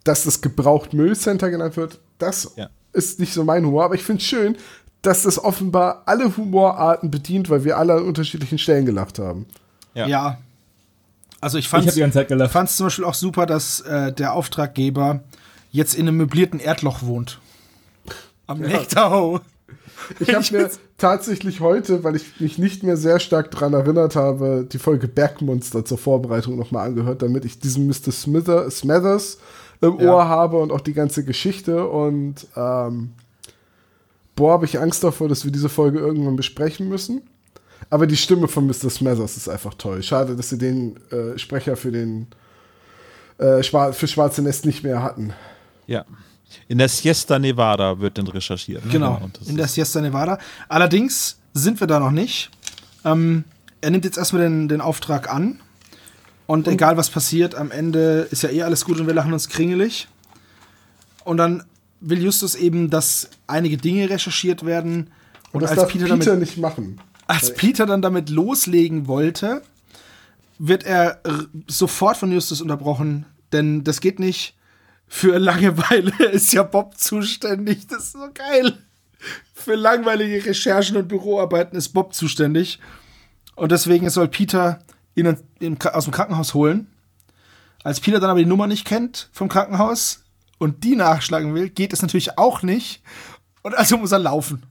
E: dass das gebraucht Müllcenter genannt wird. Das
B: Ja.
E: ist nicht so mein Humor, aber ich finde es schön, dass das offenbar alle Humorarten bedient, weil wir alle an unterschiedlichen Stellen gelacht haben.
B: Ja.
C: Ja. Also ich fand es zum Beispiel auch super, dass äh, der Auftraggeber jetzt in einem möblierten Erdloch wohnt. Am Nektau.
E: Ich habe mir tatsächlich heute, weil ich mich nicht mehr sehr stark daran erinnert habe, die Folge Bergmonster zur Vorbereitung nochmal angehört, damit ich diesen Mr. Smither, Smathers im
C: Ja.
E: Ohr habe und auch die ganze Geschichte. Und ähm, boah, habe ich Angst davor, dass wir diese Folge irgendwann besprechen müssen. Aber die Stimme von Mr. Smathers ist einfach toll. Schade, dass sie den äh, Sprecher für den äh, Schwar für Schwarze Nest nicht mehr hatten.
B: Ja. In der Siesta Nevada wird dann recherchiert. ne?
C: Genau,
B: Und das
C: in der Siesta Nevada. Allerdings sind wir da noch nicht. Ähm, er nimmt jetzt erstmal den, den Auftrag an. Und egal was passiert, am Ende ist ja eh alles gut und wir lachen uns kringelig. Und dann will Justus eben, dass einige Dinge recherchiert werden.
E: Und
C: Und
E: das
C: als
E: darf
C: Peter,
E: Peter,
C: damit,
E: nicht machen.
C: Als Peter dann damit loslegen wollte, wird er sofort von Justus unterbrochen. Denn das geht nicht. Für Langeweile ist ja Bob zuständig. Das ist so geil. Für langweilige Recherchen und Büroarbeiten ist Bob zuständig. Und deswegen soll Peter ihn aus dem Krankenhaus holen. Als Peter dann aber die Nummer nicht kennt vom Krankenhaus und die nachschlagen will, geht es natürlich auch nicht. Und also muss er laufen.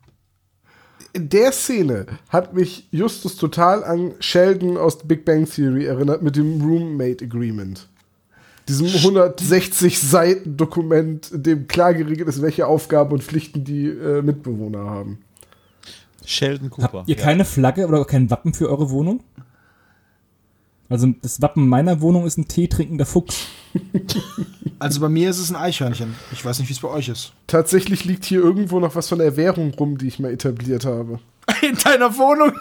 E: In der Szene hat mich Justus total an Sheldon aus Big Bang Theory erinnert mit dem Roommate Agreement. Diesem 160 Seiten Dokument, in dem klar geregelt ist, welche Aufgaben und Pflichten die äh, Mitbewohner haben.
B: Sheldon Cooper.
D: Habt ihr keine Flagge oder kein Wappen für eure Wohnung? Also das Wappen meiner Wohnung ist ein teetrinkender Fuchs.
C: Also bei mir ist es ein Eichhörnchen. Ich weiß nicht, wie es bei euch ist.
E: Tatsächlich liegt hier irgendwo noch was von der Währung rum, die ich mal etabliert habe.
C: In deiner Wohnung?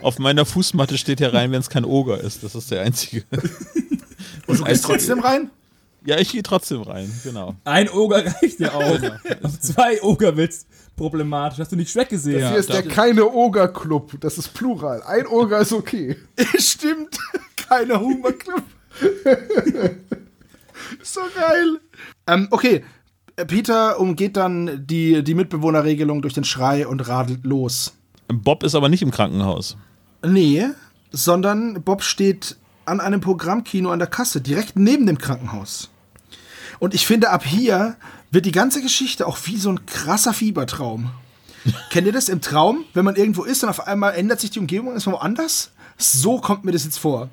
B: Auf meiner Fußmatte steht ja rein, wenn es kein Oger ist. Das ist der einzige.
C: Und du gehst trotzdem rein?
B: Ja, ich gehe trotzdem rein, genau.
D: Ein Oger reicht ja auch. Auf zwei Oger willst problematisch. Hast du nicht Schreck gesehen?
E: Hier ist der keine Oger-Club. Das ist Plural. Ein Oger ist okay.
C: Stimmt. Keine Humorclub. so geil. Ähm, okay. Peter umgeht dann die, die Mitbewohnerregelung durch den Schrei und radelt los.
B: Bob ist aber nicht im Krankenhaus.
C: Nee, sondern Bob steht an einem Programmkino an der Kasse, direkt neben dem Krankenhaus. Und ich finde, ab hier wird die ganze Geschichte auch wie so ein krasser Fiebertraum. Kennt ihr das im Traum, wenn man irgendwo ist und auf einmal ändert sich die Umgebung und ist man woanders? So kommt mir das jetzt vor.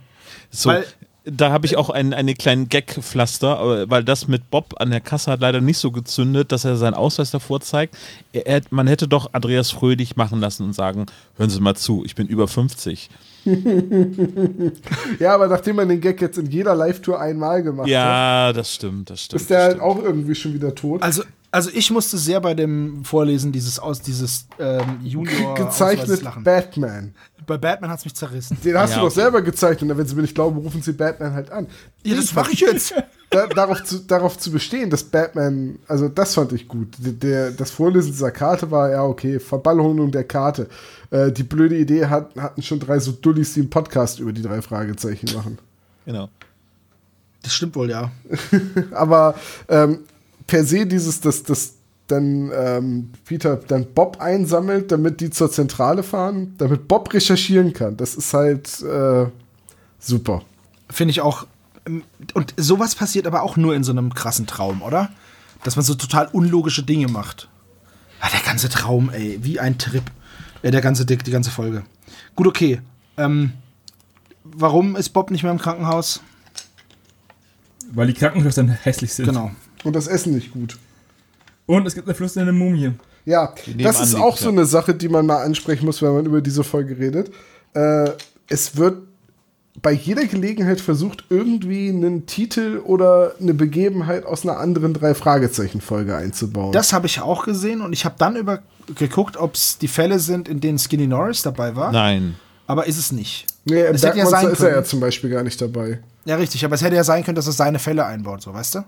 B: So,
C: Weil-
B: da habe ich auch einen, einen kleinen Gag-Pflaster, weil das mit Bob an der Kasse hat leider nicht so gezündet, dass er seinen Ausweis davor zeigt. Er, er, man hätte doch Andreas Fröhlich machen lassen und sagen, hören Sie mal zu, ich bin über 50.
E: Ja, aber nachdem man den Gag jetzt in jeder Live-Tour einmal gemacht hat,
B: Ja, das stimmt, das stimmt.
E: ist der halt
B: stimmt.
E: auch irgendwie schon wieder tot.
C: Also, also ich musste sehr bei dem Vorlesen dieses aus dieses ähm, Junior
E: gezeichnet. Batman.
C: Bei Batman hat es mich zerrissen.
E: Den hast
B: Ja,
E: du doch
B: okay.
E: selber gezeichnet. Und wenn sie mir nicht glauben, rufen sie Batman halt an.
C: Ja, das mache ich jetzt.
E: Da, darauf, zu, darauf zu bestehen, dass Batman, also das fand ich gut. Der, der, das Vorlesen dieser Karte war, ja, okay, Verballhornung der Karte. Äh, die blöde Idee hat, hatten schon drei so Dullis, die einen Podcast über die drei Fragezeichen machen.
B: Genau.
C: Das stimmt wohl, ja.
E: Aber ähm, per se dieses, dass das dann ähm, Peter dann Bob einsammelt, damit die zur Zentrale fahren, damit Bob recherchieren kann. Das ist halt äh, super.
C: Finde ich auch. ähm, Und sowas passiert aber auch nur in so einem krassen Traum, oder? Dass man so total unlogische Dinge macht. Ja, der ganze Traum, ey, wie ein Trip. Äh, der ganze Dick, die ganze Folge. Gut, okay. Ähm, warum ist Bob nicht mehr im Krankenhaus?
D: Weil die Krankenschwestern hässlich sind.
C: Genau.
E: Und das Essen nicht gut.
D: Und es gibt eine flüsternde Mumie.
E: Ja, das ist auch so eine Sache, die man mal ansprechen muss, wenn man über diese Folge redet. Äh, es wird bei jeder Gelegenheit versucht, irgendwie einen Titel oder eine Begebenheit aus einer anderen drei Fragezeichen-Folge einzubauen.
C: Das habe ich auch gesehen und ich habe dann über geguckt, ob es die Fälle sind, in denen Skinny Norris dabei war.
B: Nein.
C: Aber ist es nicht.
E: nee, im
C: das hätte ja sein
E: ist er ja
C: können.
E: zum Beispiel gar nicht dabei.
C: Ja, richtig. Aber es hätte ja sein können, dass er seine Fälle einbaut, so, weißt du?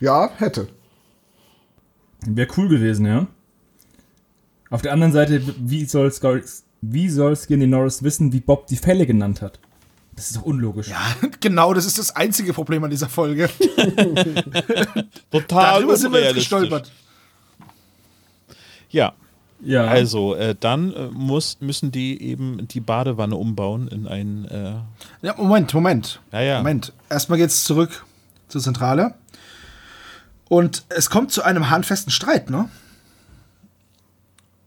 E: Ja, hätte.
D: Wäre cool gewesen, ja. Auf der anderen Seite, wie soll, wie soll Skinny Norris wissen, wie Bob die Fälle genannt hat? Das ist doch unlogisch.
C: Ja, genau, das ist das einzige Problem an dieser Folge.
B: Total
C: Darüber sind wir jetzt gestolpert.
B: Ja,
D: Ja.
B: also äh, dann äh, muss, müssen die eben die Badewanne umbauen in ein. Äh,
C: Ja, Moment, Moment.
B: Ja, ja.
C: Moment. Erstmal geht's zurück zur Zentrale. Und es kommt zu einem handfesten Streit, ne?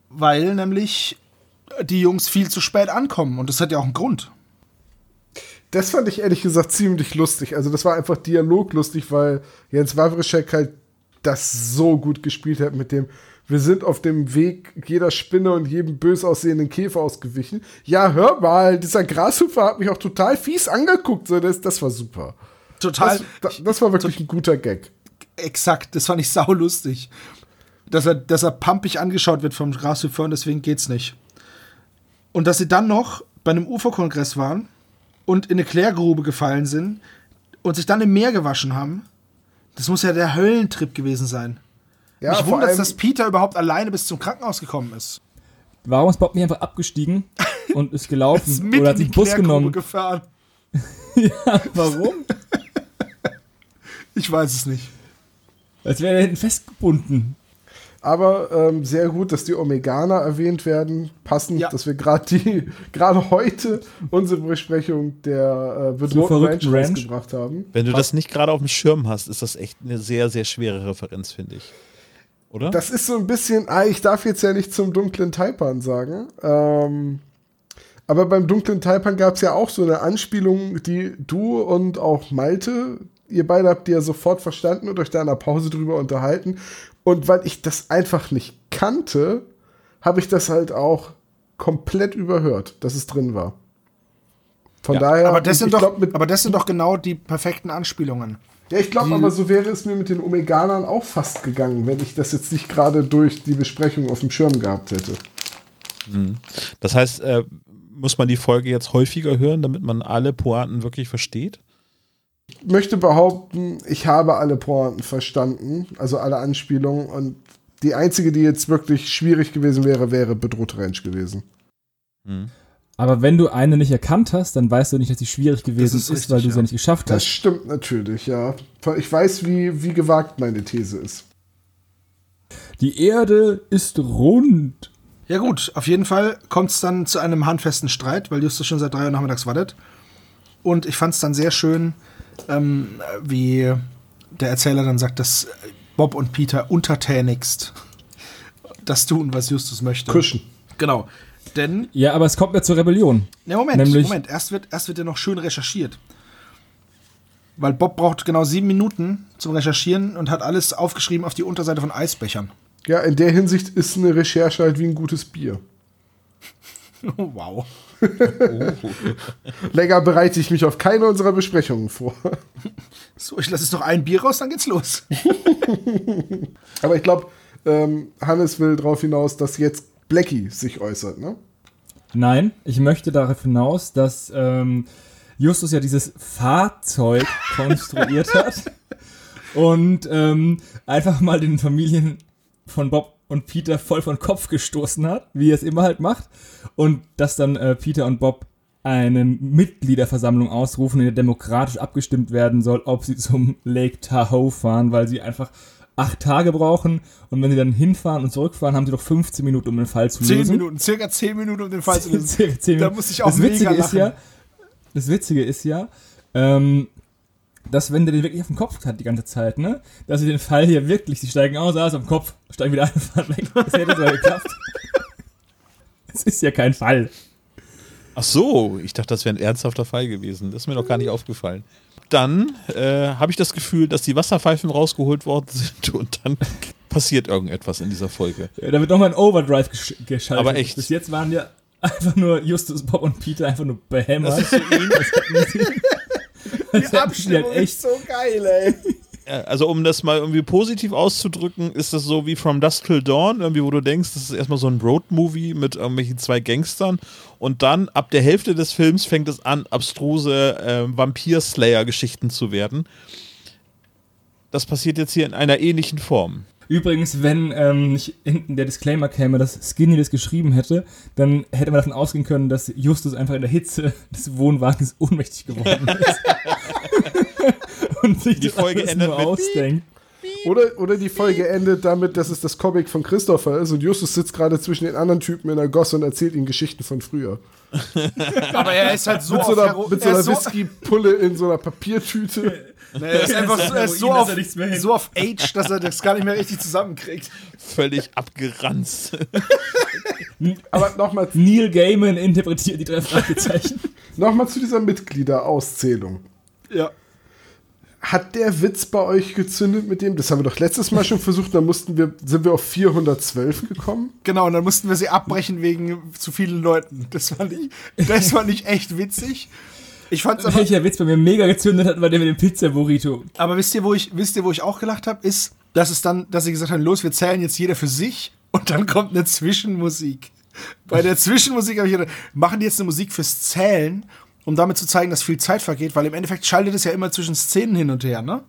C: Weil nämlich die Jungs viel zu spät ankommen. Und das hat ja auch einen Grund.
E: Das fand ich ehrlich gesagt ziemlich lustig. Also das war einfach dialoglustig, weil Jens Wawrischek halt das so gut gespielt hat mit dem wir sind auf dem Weg jeder Spinne und jedem bös aussehenden Käfer ausgewichen. Ja, hör mal, dieser Grashüpfer hat mich auch total fies angeguckt. So, das, das war super.
C: Total.
E: Das, das, das war wirklich ein guter Gag.
C: Exakt, das fand ich saulustig. Dass er, dass er pumpig angeschaut wird vom Grashüpfer und deswegen geht's nicht. Und dass sie dann noch bei einem UFO-Kongress waren und in eine Klärgrube gefallen sind und sich dann im Meer gewaschen haben, das muss ja der Höllentrip gewesen sein.
E: Ja,
C: Mich wundert, dass Peter überhaupt alleine bis zum Krankenhaus gekommen ist.
D: Warum ist Bob nicht einfach abgestiegen und ist
C: Ist
D: gelaufen
C: mit
D: oder hat den Bus
C: Klärgrube
D: genommen?
C: gefahren.
D: Warum?
C: Ich weiß es nicht.
D: Als wäre er hinten festgebunden.
E: aber ähm, sehr gut, dass die Omeganer erwähnt werden. Passend,
C: Ja.
E: dass wir gerade die gerade heute unsere Besprechung der äh, bedrohten Ranch, rausgebracht haben.
B: wenn du das nicht gerade auf dem Schirm hast, ist das echt eine sehr, sehr schwere Referenz, finde ich. Oder?
E: Das ist so ein bisschen, ah, ich darf jetzt ja nicht zum dunklen Taipan sagen. Ähm, Aber beim dunklen Taipan gab es ja auch so eine Anspielung, die du und auch Malte, ihr beide habt die ja sofort verstanden und euch da in der Pause drüber unterhalten. Und weil ich das einfach nicht kannte, habe ich das halt auch komplett überhört, dass es drin war. Von
B: Ja,
E: daher,
C: Aber das, sind doch,
E: glaub, mit,
C: aber das sind doch genau die perfekten Anspielungen.
E: ja, ich glaube aber, so wäre es mir mit den Omeganern auch fast gegangen, wenn ich das jetzt nicht gerade durch die Besprechung auf dem Schirm gehabt hätte.
B: Das heißt, äh, muss man die Folge jetzt häufiger hören, damit man alle Pointen wirklich versteht?
E: Ich möchte behaupten, ich habe alle Pointen verstanden, also alle Anspielungen und die einzige, die jetzt wirklich schwierig gewesen wäre, wäre bedrohte Ranch gewesen.
D: Aber wenn du eine nicht erkannt hast, dann weißt du nicht, dass sie schwierig gewesen
C: ist
D: ist,
C: richtig,
D: weil du sie
C: ja.
D: ja nicht geschafft
E: Das
D: hast.
E: stimmt natürlich, ja. Ich weiß, wie, wie gewagt meine These ist.
D: Die Erde ist rund.
C: Ja gut, auf jeden Fall kommt es dann zu einem handfesten Streit, weil Justus schon seit drei Uhr nachmittags wartet. Und ich fand es dann sehr schön, ähm, wie der Erzähler dann sagt, dass Bob und Peter untertänigst das tun, was Justus möchte.
E: Kuschen.
C: Genau. Denn,
D: Ja, aber es kommt ja zur Rebellion.
C: ne Moment,
D: Nämlich-
C: Moment, erst wird, erst wird ja noch schön recherchiert. Weil Bob braucht genau sieben Minuten zum Recherchieren und hat alles aufgeschrieben auf die Unterseite von Eisbechern.
E: Ja, in der Hinsicht ist eine Recherche halt wie ein gutes Bier.
C: wow.
E: Länger bereite ich mich auf keine unserer Besprechungen vor.
C: So, ich lasse jetzt noch ein Bier raus, dann geht's los.
E: Aber ich glaube, ähm, Hannes will darauf hinaus, dass jetzt Blackie sich äußert, ne?
D: Nein, ich möchte darauf hinaus, dass ähm, Justus ja dieses Fahrzeug konstruiert hat und ähm, einfach mal den Familien von Bob und Peter voll von Kopf gestoßen hat, wie er es immer halt macht. Und dass dann äh, Peter und Bob eine Mitgliederversammlung ausrufen, in der demokratisch abgestimmt werden soll, ob sie zum Lake Tahoe fahren, weil sie einfach acht Tage brauchen und wenn sie dann hinfahren und zurückfahren, haben sie noch 15 Minuten, um den Fall zu
C: Zehn
D: lösen.
C: Minuten, circa zehn Minuten, um den Fall zu lösen.
D: Circa zehn
C: Da
D: Minuten.
C: muss ich auch
D: das Witzige ist ja, das Witzige ist ja, ähm, dass wenn der den wirklich auf dem Kopf hat die ganze Zeit, ne, dass sie den Fall hier wirklich, sie steigen aus, aus am Kopf, steigen wieder ein, fahren weg. Das hätte so geklappt. Es ist ja kein Fall.
B: Ach so, ich dachte, das wäre ein ernsthafter Fall gewesen. Das ist mir noch gar nicht aufgefallen. Dann äh, habe ich das Gefühl, dass die Wasserpfeifen rausgeholt worden sind und dann passiert irgendetwas in dieser Folge.
D: Ja, Da wird nochmal ein Overdrive gesch geschaltet.
B: Aber echt.
D: Bis jetzt waren ja einfach nur Justus, Bob und Peter einfach nur behämmert.
B: Das ist so.
D: Die Abstimmung echt
C: so geil, ey.
B: Ja, Also um das mal irgendwie positiv auszudrücken, ist das so wie From Dusk Till Dawn, irgendwie, wo du denkst, das ist erstmal so ein Road-Movie mit irgendwelchen zwei Gangstern und dann ab der Hälfte des Films fängt es an, abstruse äh, Vampir-Slayer-Geschichten zu werden. Das passiert jetzt hier in einer ähnlichen Form.
D: Übrigens, wenn ähm, nicht hinten der Disclaimer käme, dass Skinny das geschrieben hätte, dann hätte man davon ausgehen können, dass Justus einfach in der Hitze des Wohnwagens ohnmächtig geworden ist. Und sich
B: Die
D: das
B: Folge
D: alles
B: endet
D: nur
B: mit
D: ausdenkt.
E: Oder, oder die Folge endet damit, dass es das Comic von Christopher ist und Justus sitzt gerade zwischen den anderen Typen in der Gosse und erzählt ihnen Geschichten von früher.
C: Aber er ist halt so
E: Mit so
C: auf
E: einer, mit so
C: er
E: einer
C: so,
E: Whisky-Pulle in so einer Papiertüte.
C: Nee, er ist einfach so, er ist so, auf, so auf Age, dass er das gar nicht mehr richtig zusammenkriegt.
B: Völlig abgeranzt.
E: Aber nochmal
D: Neil Gaiman interpretiert die drei Fragezeichen.
E: noch mal zu dieser Mitgliederauszählung.
C: Ja.
E: Hat der Witz bei euch gezündet mit dem? Das haben wir doch letztes Mal schon versucht, da mussten wir, sind wir auf 412 gekommen.
C: Genau, und dann mussten wir sie abbrechen wegen zu vielen Leuten. Das fand ich, das fand ich echt witzig. Ich fand's aber,
D: Welcher Witz bei mir mega gezündet hat, war der mit dem Pizza-Burrito.
C: aber wisst ihr, wo ich, wisst ihr, wo ich auch gelacht habe, ist, dass es dann, dass sie gesagt haben, los, wir zählen jetzt jeder für sich und dann kommt eine Zwischenmusik. Bei der Zwischenmusik habe ich gedacht, machen die jetzt eine Musik fürs Zählen, um damit zu zeigen, dass viel Zeit vergeht, weil im Endeffekt schaltet es ja immer zwischen Szenen hin und her, ne?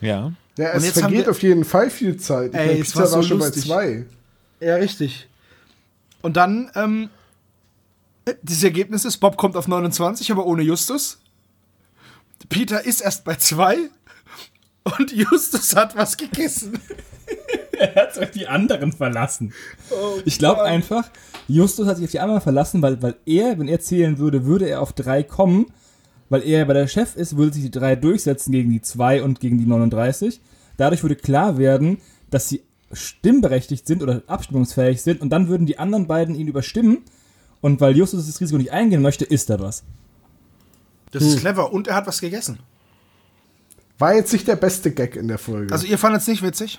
B: Ja.
E: Ja,
C: Und
E: es vergeht
C: wir-
E: auf jeden Fall viel Zeit. Ich
C: Ey,
E: meine, Pizza
C: war
E: war,
C: so
E: schon
C: lustig.
E: bei zwei.
C: Ja, richtig. Und dann, ähm, das Ergebnis ist, Bob kommt auf 29, aber ohne Justus. Peter ist erst bei 2 und Justus hat was gegessen.
D: Er hat sich auf die anderen verlassen. ich glaube einfach, Justus hat sich auf die anderen verlassen, weil, weil er, wenn er zählen würde, würde er auf drei kommen. Weil er bei der Chef ist, würde sich die drei durchsetzen gegen die zwei und gegen die 39. Dadurch würde klar werden, dass sie stimmberechtigt sind oder abstimmungsfähig sind und dann würden die anderen beiden ihn überstimmen und weil Justus das Risiko nicht eingehen möchte, isst er was.
C: Das ist clever und er hat was gegessen.
E: War jetzt nicht der beste Gag in der Folge.
C: Also ihr fandet es nicht witzig?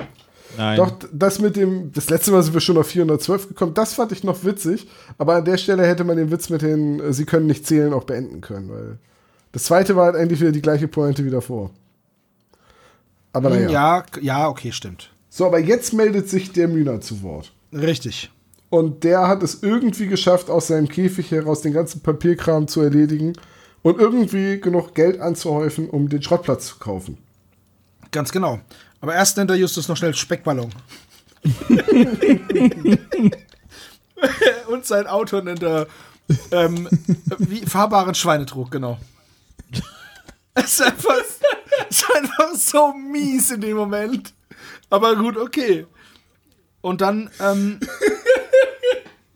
B: Nein.
E: Doch, das mit dem, das letzte Mal sind wir schon auf 412 gekommen, das fand ich noch witzig, aber an der Stelle hätte man den Witz mit den, äh, sie können nicht zählen, auch beenden können, weil das zweite war halt eigentlich wieder die gleiche Pointe wie davor. Aber naja.
C: Ja, ja, okay, stimmt.
E: So, aber jetzt meldet sich der Mühner zu Wort.
C: Richtig.
E: Und der hat es irgendwie geschafft, aus seinem Käfig heraus den ganzen Papierkram zu erledigen und irgendwie genug Geld anzuhäufen, um den Schrottplatz zu kaufen.
C: Ganz genau. Aber erst nennt der Justus noch schnell Speckballon. Und sein Auto nennt er ähm, wie fahrbaren Schweinetrug, genau. Es ist einfach, ist einfach so mies in dem Moment. Aber gut, okay. Und dann, ähm,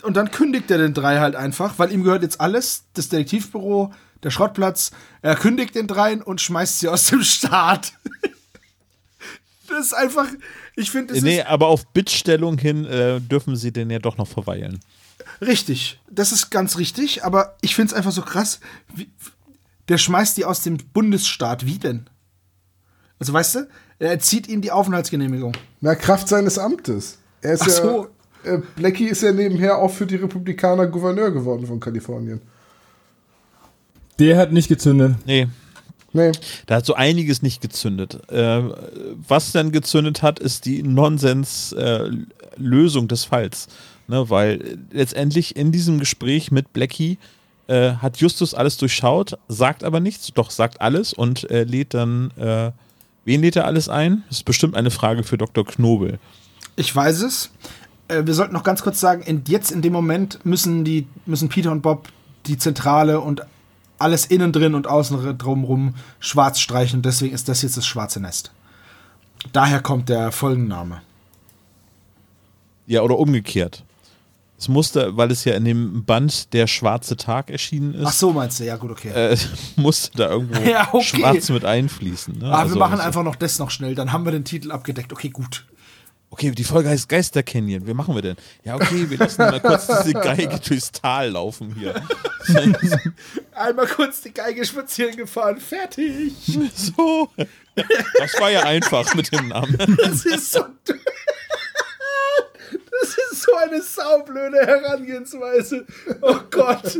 C: und dann kündigt er den drei halt einfach, weil ihm gehört jetzt alles, das Detektivbüro, der Schrottplatz. Er kündigt den dreien und schmeißt sie aus dem Staat. Das ist einfach, ich finde, es
B: nee,
C: ist
B: aber auf Bittstellung hin äh, dürfen sie denn ja doch noch verweilen.
C: richtig. Das ist ganz richtig, aber ich finde es einfach so krass. Wie, der schmeißt die aus dem Bundesstaat. Wie denn? Also, weißt du, er zieht ihnen die Aufenthaltsgenehmigung.
E: Na, Kraft seines Amtes. Er ist
C: Ach so.
E: ja, äh, Blackie ist ja nebenher auch für die Republikaner Gouverneur geworden von Kalifornien.
D: Der hat nicht gezündet.
B: Nee,
E: Nee,
B: da hat so einiges nicht gezündet. Äh, was dann gezündet hat, ist die Nonsens-Lösung des Falls. Ne, weil letztendlich in diesem Gespräch mit Blackie äh, hat Justus alles durchschaut, sagt aber nichts, doch sagt alles und äh, lädt dann, äh, wen lädt er alles ein? Das ist bestimmt eine Frage für Dr. Knobel.
C: Ich weiß es. Äh, wir sollten noch ganz kurz sagen, in, jetzt in dem Moment müssen die müssen Peter und Bob die Zentrale und alles innen drin und außen drumherum schwarz streichen. Deswegen ist das jetzt das schwarze Nest. Daher kommt der Folgenname.
B: Ja, oder umgekehrt. Es musste, weil es ja in dem Band Der schwarze Tag erschienen ist,
C: Ach so, meinst du? Ja, gut, okay.
B: äh, musste da irgendwo
C: Ja, okay.
B: schwarz mit einfließen. Ne?
C: ah,
B: Also,
C: wir machen
B: so-
C: einfach noch das noch schnell. Dann haben wir den Titel abgedeckt. Okay, gut.
B: Okay, die Folge heißt Geister Canyon. Wie machen wir denn? Ja, okay, wir lassen mal kurz diese Geige durchs Tal laufen hier.
C: Einmal kurz die Geige spazieren gefahren. Fertig.
B: So. Das war ja einfach mit dem Namen.
C: Das ist so. Das ist so eine saublöde Herangehensweise. Oh Gott.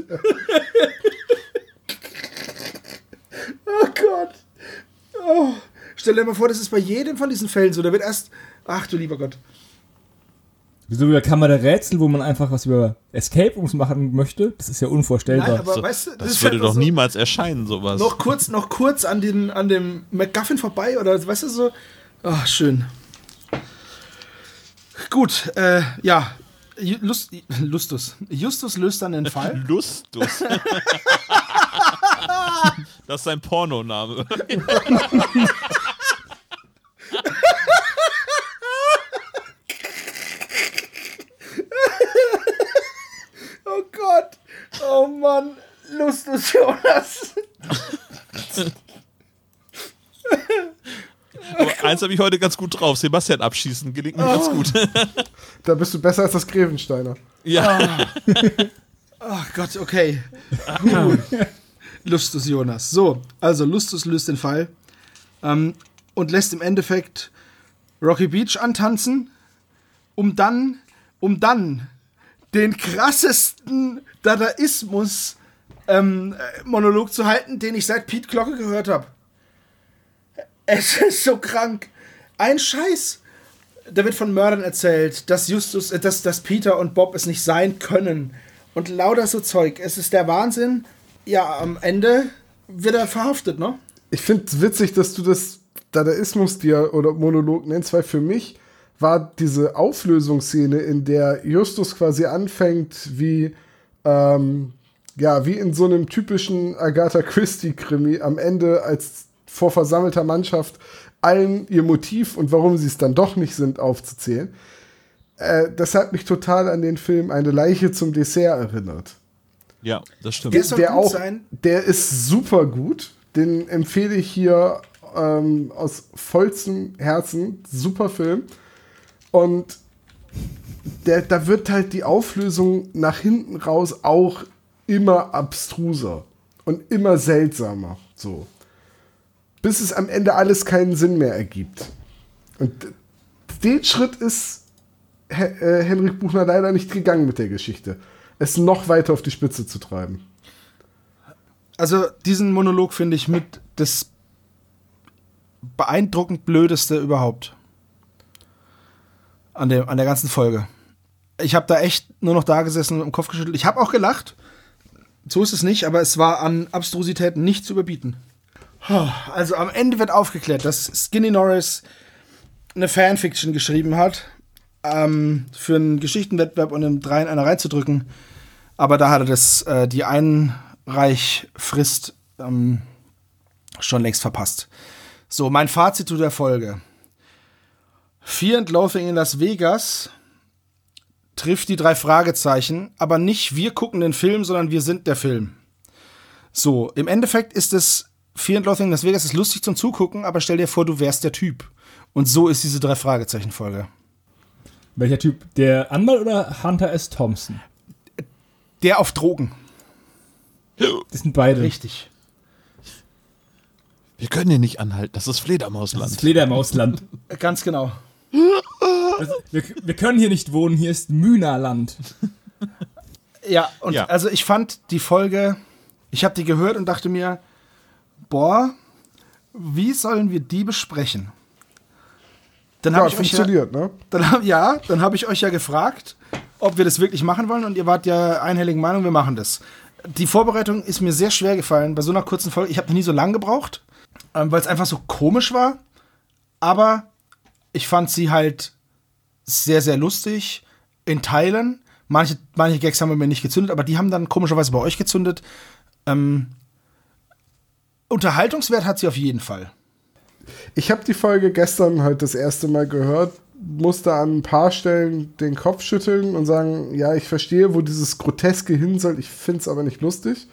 C: Oh Gott. Oh. Stell dir mal vor, das ist bei jedem von diesen Fällen so. Da wird erst. Ach du lieber Gott.
D: Wieso über Kammer der Rätsel, wo man einfach was über Escape Rooms machen möchte? Das ist ja unvorstellbar.
C: Nein, aber
B: So,
C: weißt du,
B: das
C: ist
B: würde
C: einfach
B: doch
C: so,
B: niemals erscheinen, sowas.
C: Noch kurz, noch kurz an, den, an dem McGuffin vorbei oder weißt du so. Ach, schön. Gut, äh, ja. Lust, Lustus. Justus löst dann den Fall.
B: Lustus. das ist sein Pornoname.
C: Oh Gott. Oh Mann. Lustus Jonas.
B: Aber eins habe ich heute ganz gut drauf. Sebastian abschießen gelingt mir ganz gut.
E: da bist du besser als das Grevensteiner.
B: ja.
C: Ach Gott, okay. Puh. Lustus Jonas. So, also Lustus löst den Fall ähm, und lässt im Endeffekt Rocky Beach antanzen, um dann, um dann den krassesten Dadaismus ähm, äh, Monolog zu halten, den ich seit Pete Glocke gehört habe. Es ist so krank. Ein Scheiß. Da wird von Mördern erzählt, dass Justus, äh, dass, dass Peter und Bob es nicht sein können. Und lauter so Zeug. Es ist der Wahnsinn. Ja, am Ende wird er verhaftet, ne?
E: Ich finde es witzig, dass du das Dadaismus dir oder Monolog nennst, weil für mich war diese Auflösungsszene, in der Justus quasi anfängt, wie, ähm, ja, wie in so einem typischen Agatha Christie-Krimi am Ende als vor versammelter Mannschaft allen ihr Motiv und warum sie es dann doch nicht sind, aufzuzählen. Äh, das hat mich total an den Film Eine Leiche zum Dessert erinnert
B: ja, das stimmt.
C: Der soll
E: der
C: gut
E: auch,
C: sein.
E: der ist super gut. Den empfehle ich hier ähm, aus vollstem Herzen. Super Film. Und der, da wird halt die Auflösung nach hinten raus auch immer abstruser und immer seltsamer. So. Bis es am Ende alles keinen Sinn mehr ergibt. Und den Schritt ist äh, Henrik Buchner leider nicht gegangen mit der Geschichte. Es noch weiter auf die Spitze zu treiben.
C: Also, diesen Monolog finde ich mit das beeindruckend blödeste überhaupt. An der, an der ganzen Folge. Ich habe da echt nur noch da gesessen und im Kopf geschüttelt. Ich habe auch gelacht. So ist es nicht, aber es war an Abstrusität nicht zu überbieten. Also am Ende wird aufgeklärt, dass Skinny Norris eine Fanfiction geschrieben hat, ähm, für einen Geschichtenwettbewerb und einen 3 in einer reinzudrücken. Aber da hat er das, äh, die Einreichfrist ähm, schon längst verpasst. So, mein Fazit zu der Folge. Fear and Loathing in Las Vegas trifft die drei Fragezeichen, aber nicht wir gucken den Film, sondern wir sind der Film. So, im Endeffekt ist es Fear and Loathing in Las Vegas ist lustig zum Zugucken, aber stell dir vor, du wärst der Typ. Und so ist diese drei Fragezeichen Folge.
D: Welcher Typ? Der Anwalt oder Hunter S. Thompson?
C: Der auf Drogen.
D: Das sind beide.
C: Richtig.
B: Wir können hier nicht anhalten, das ist Fledermausland.
D: Das ist Fledermausland.
C: Ganz genau.
D: Also, wir, wir können hier nicht wohnen, hier ist Mühnerland.
C: Ja, und
B: Ja.
C: also ich fand die Folge, ich habe die gehört und dachte mir, boah, wie sollen wir die besprechen? Dann
E: Ja,
C: habe ich euch ja,
E: funktioniert, ne?
C: dann hab, ja, dann habe ich euch ja gefragt, ob wir das wirklich machen wollen und ihr wart ja einhelligen Meinung, wir machen das. Die Vorbereitung ist mir sehr schwer gefallen bei so einer kurzen Folge. Ich habe noch nie so lang gebraucht, ähm, weil es einfach so komisch war. Aber ich fand sie halt sehr, sehr lustig in Teilen. Manche, manche Gags haben mir nicht gezündet, aber die haben dann komischerweise bei euch gezündet. Ähm, Unterhaltungswert hat sie auf jeden Fall.
E: Ich habe die Folge gestern halt das erste Mal gehört, musste an ein paar Stellen den Kopf schütteln und sagen, ja, ich verstehe, wo dieses Groteske hin soll, ich finde es aber nicht lustig.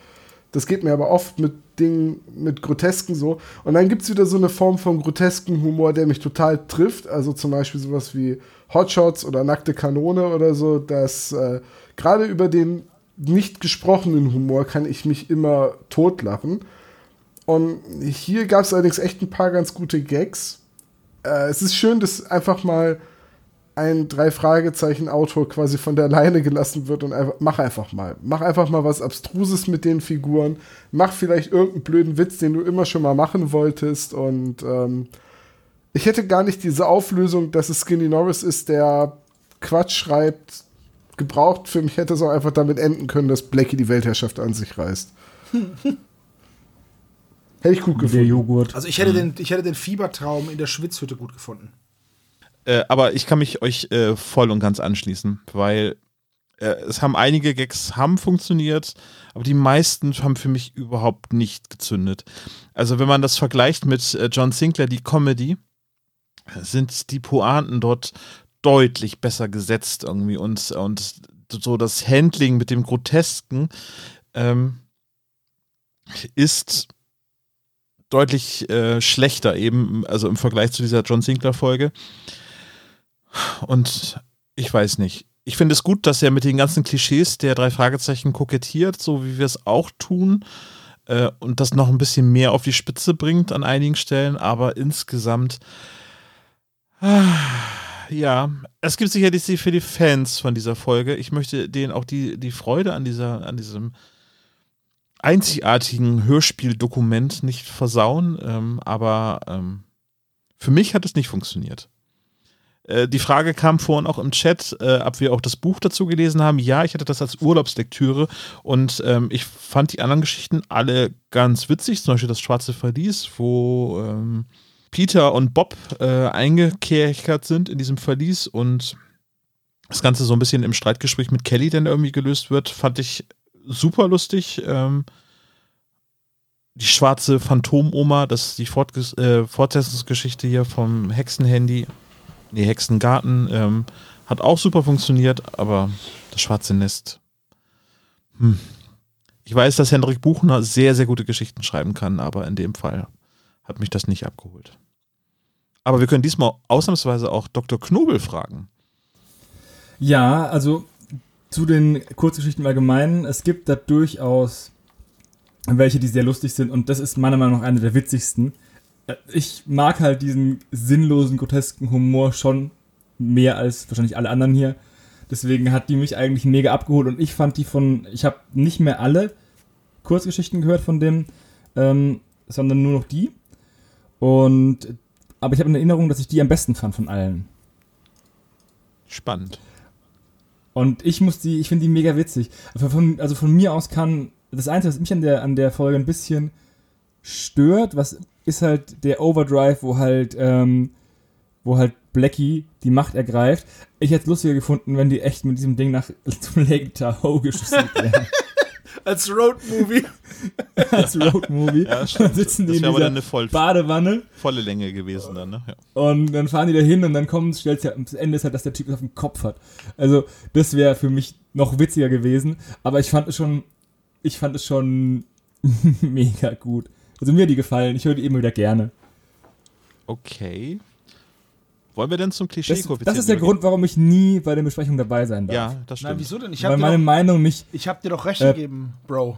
E: Das geht mir aber oft mit Dingen, mit Grotesken so. Und dann gibt es wieder so eine Form von grotesken Humor, der mich total trifft. Also zum Beispiel sowas wie Hotshots oder Nackte Kanone oder so, dass äh, gerade über den nicht gesprochenen Humor kann ich mich immer totlachen. Und hier gab es allerdings echt ein paar ganz gute Gags. Äh, es ist schön, dass einfach mal ein Drei-Fragezeichen-Autor quasi von der Leine gelassen wird und einfach, mach einfach mal. Mach einfach mal was Abstruses mit den Figuren. Mach vielleicht irgendeinen blöden Witz, den du immer schon mal machen wolltest. Und ähm, ich hätte gar nicht diese Auflösung, dass es Skinny Norris ist, der Quatsch schreibt, gebraucht. Für mich hätte es auch einfach damit enden können, dass Blackie die Weltherrschaft an sich reißt. hätte ich gut
D: Der
E: gefunden.
D: Joghurt.
C: Also ich hätte, den, ich hätte den Fiebertraum in der Schwitzhütte gut gefunden.
B: Äh, aber ich kann mich euch äh, voll und ganz anschließen, weil äh, es haben einige Gags haben funktioniert, aber die meisten haben für mich überhaupt nicht gezündet. Also wenn man das vergleicht mit äh, John Sinclair, die Comedy, sind die Pointen dort deutlich besser gesetzt irgendwie und, und so das Handling mit dem Grotesken ähm, ist deutlich äh, schlechter eben, also im Vergleich zu dieser John Sinclair Folge. Und ich weiß nicht. Ich finde es gut, dass er mit den ganzen Klischees der drei Fragezeichen kokettiert, so wie wir es auch tun. Äh, und das noch ein bisschen mehr auf die Spitze bringt an einigen Stellen. Aber insgesamt, ah, ja, es gibt sicherlich für die Fans von dieser Folge. Ich möchte denen auch die, die Freude an, dieser, an diesem einzigartigen Hörspieldokument nicht versauen. Ähm, aber ähm, für mich hat es nicht funktioniert. Äh, die Frage kam vorhin auch im Chat, äh, ob wir auch das Buch dazu gelesen haben. Ja, ich hatte das als Urlaubslektüre und ähm, ich fand die anderen Geschichten alle ganz witzig. Zum Beispiel das Schwarze Verlies, wo ähm, Peter und Bob äh, eingekerkert sind in diesem Verlies und das Ganze so ein bisschen im Streitgespräch mit Kelly dann irgendwie gelöst wird, fand ich super lustig. Ähm, die schwarze Phantomoma, das ist die Fortges äh, Fortsetzungsgeschichte hier vom Hexenhandy nee, Hexengarten ähm, hat auch super funktioniert, aber das schwarze Nest. Hm. Ich weiß, dass Hendrik Buchner sehr, sehr gute Geschichten schreiben kann, aber in dem Fall hat mich das nicht abgeholt. Aber wir können diesmal ausnahmsweise auch Dr. Knobel fragen.
D: Ja, also zu den Kurzgeschichten im Allgemeinen. Es gibt da durchaus welche, die sehr lustig sind und das ist meiner Meinung nach eine der witzigsten. Äh, Ich mag halt diesen sinnlosen, grotesken Humor schon mehr als wahrscheinlich alle anderen hier. Deswegen hat die mich eigentlich mega abgeholt und ich fand die von, ich habe nicht mehr alle Kurzgeschichten gehört von dem, ähm, sondern nur noch die. Und aber ich habe in Erinnerung, dass ich die am besten fand von allen.
B: Spannend.
D: Und ich muss die, ich finde die mega witzig. Aber Von, also von mir aus kann, das Einzige, was mich an der, an der Folge ein bisschen stört, was ist halt der Overdrive, wo halt, ähm, wo halt Blackie die Macht ergreift. Ich hätte es lustiger gefunden, wenn die echt mit diesem Ding nach zum Lake Tahoe geschossen wären.
C: Als Roadmovie.
D: als Roadmovie.
B: Ja,
D: Dann
B: stimmt.
D: sitzen die
B: Das
D: in dieser
B: dann eine voll,
D: Badewanne
B: volle Länge gewesen dann, ne? Ja.
D: und dann fahren die da hin und dann kommt, stellt sich halt, das Ende ist halt, dass der Typ das auf dem Kopf hat. Also, das wäre für mich noch witziger gewesen, aber ich fand es schon, ich fand es schon mega gut. Also mir hat die gefallen, ich höre die immer wieder gerne.
B: Okay. Wollen wir denn zum klischee
D: Das, das ist der Grund, warum ich nie bei den Besprechungen dabei sein darf.
B: Ja, das
C: Nein,
B: stimmt.
C: wieso denn? Ich
D: Weil
C: hab, dir
D: meine
C: doch,
D: Meinung nicht
C: ich hab dir doch recht
D: Äh,
C: gegeben, Bro.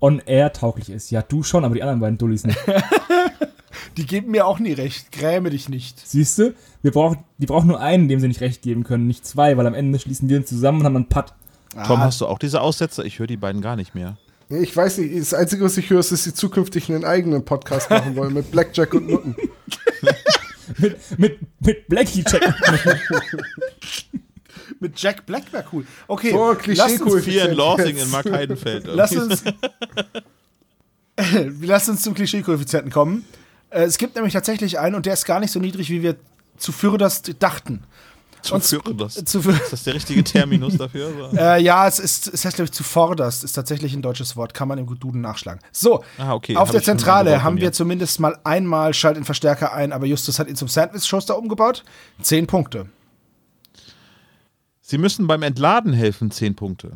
D: on-air tauglich ist. Ja, du schon, aber die anderen beiden Dullis nicht.
C: Die geben mir auch nie recht. Gräme dich nicht.
D: Siehst du? Wir brauchen, die brauchen nur einen, dem sie nicht recht geben können, nicht zwei, weil am Ende schließen wir uns zusammen und haben einen Putt.
B: Tom,
C: Ah,
B: hast du auch diese Aussätze? Ich höre die beiden gar nicht mehr.
E: Nee, ich weiß nicht, das Einzige, was ich höre, ist, dass sie zukünftig einen eigenen Podcast machen wollen mit Blackjack und Nutten.
D: Mit, mit, mit Blackie checken.
C: mit Jack Black wäre cool. Okay,
E: So,
C: lass, uns,
B: in Lorsing
E: jetzt.
B: in Mark Heidenfeld.
C: lass uns Lass uns zum Klischee-Koeffizienten kommen. Äh, es gibt nämlich tatsächlich einen und der ist gar nicht so niedrig, wie wir zu Fürderst dachten.
B: Zu
C: und-
B: führen das.
C: Zu,
B: Ist das der richtige Terminus dafür?
C: Äh, ja, es, ist, es heißt, glaube ich, zuvorderst ist tatsächlich ein deutsches Wort, kann man im Duden nachschlagen. So,
B: Ah, okay.
C: auf
B: hab
C: der Zentrale haben wir zumindest mal einmal Schalt den Verstärker ein, aber Justus hat ihn zum Sandwich-Schuster umgebaut. Zehn Punkte.
B: Sie müssen beim Entladen helfen, 10 Punkte.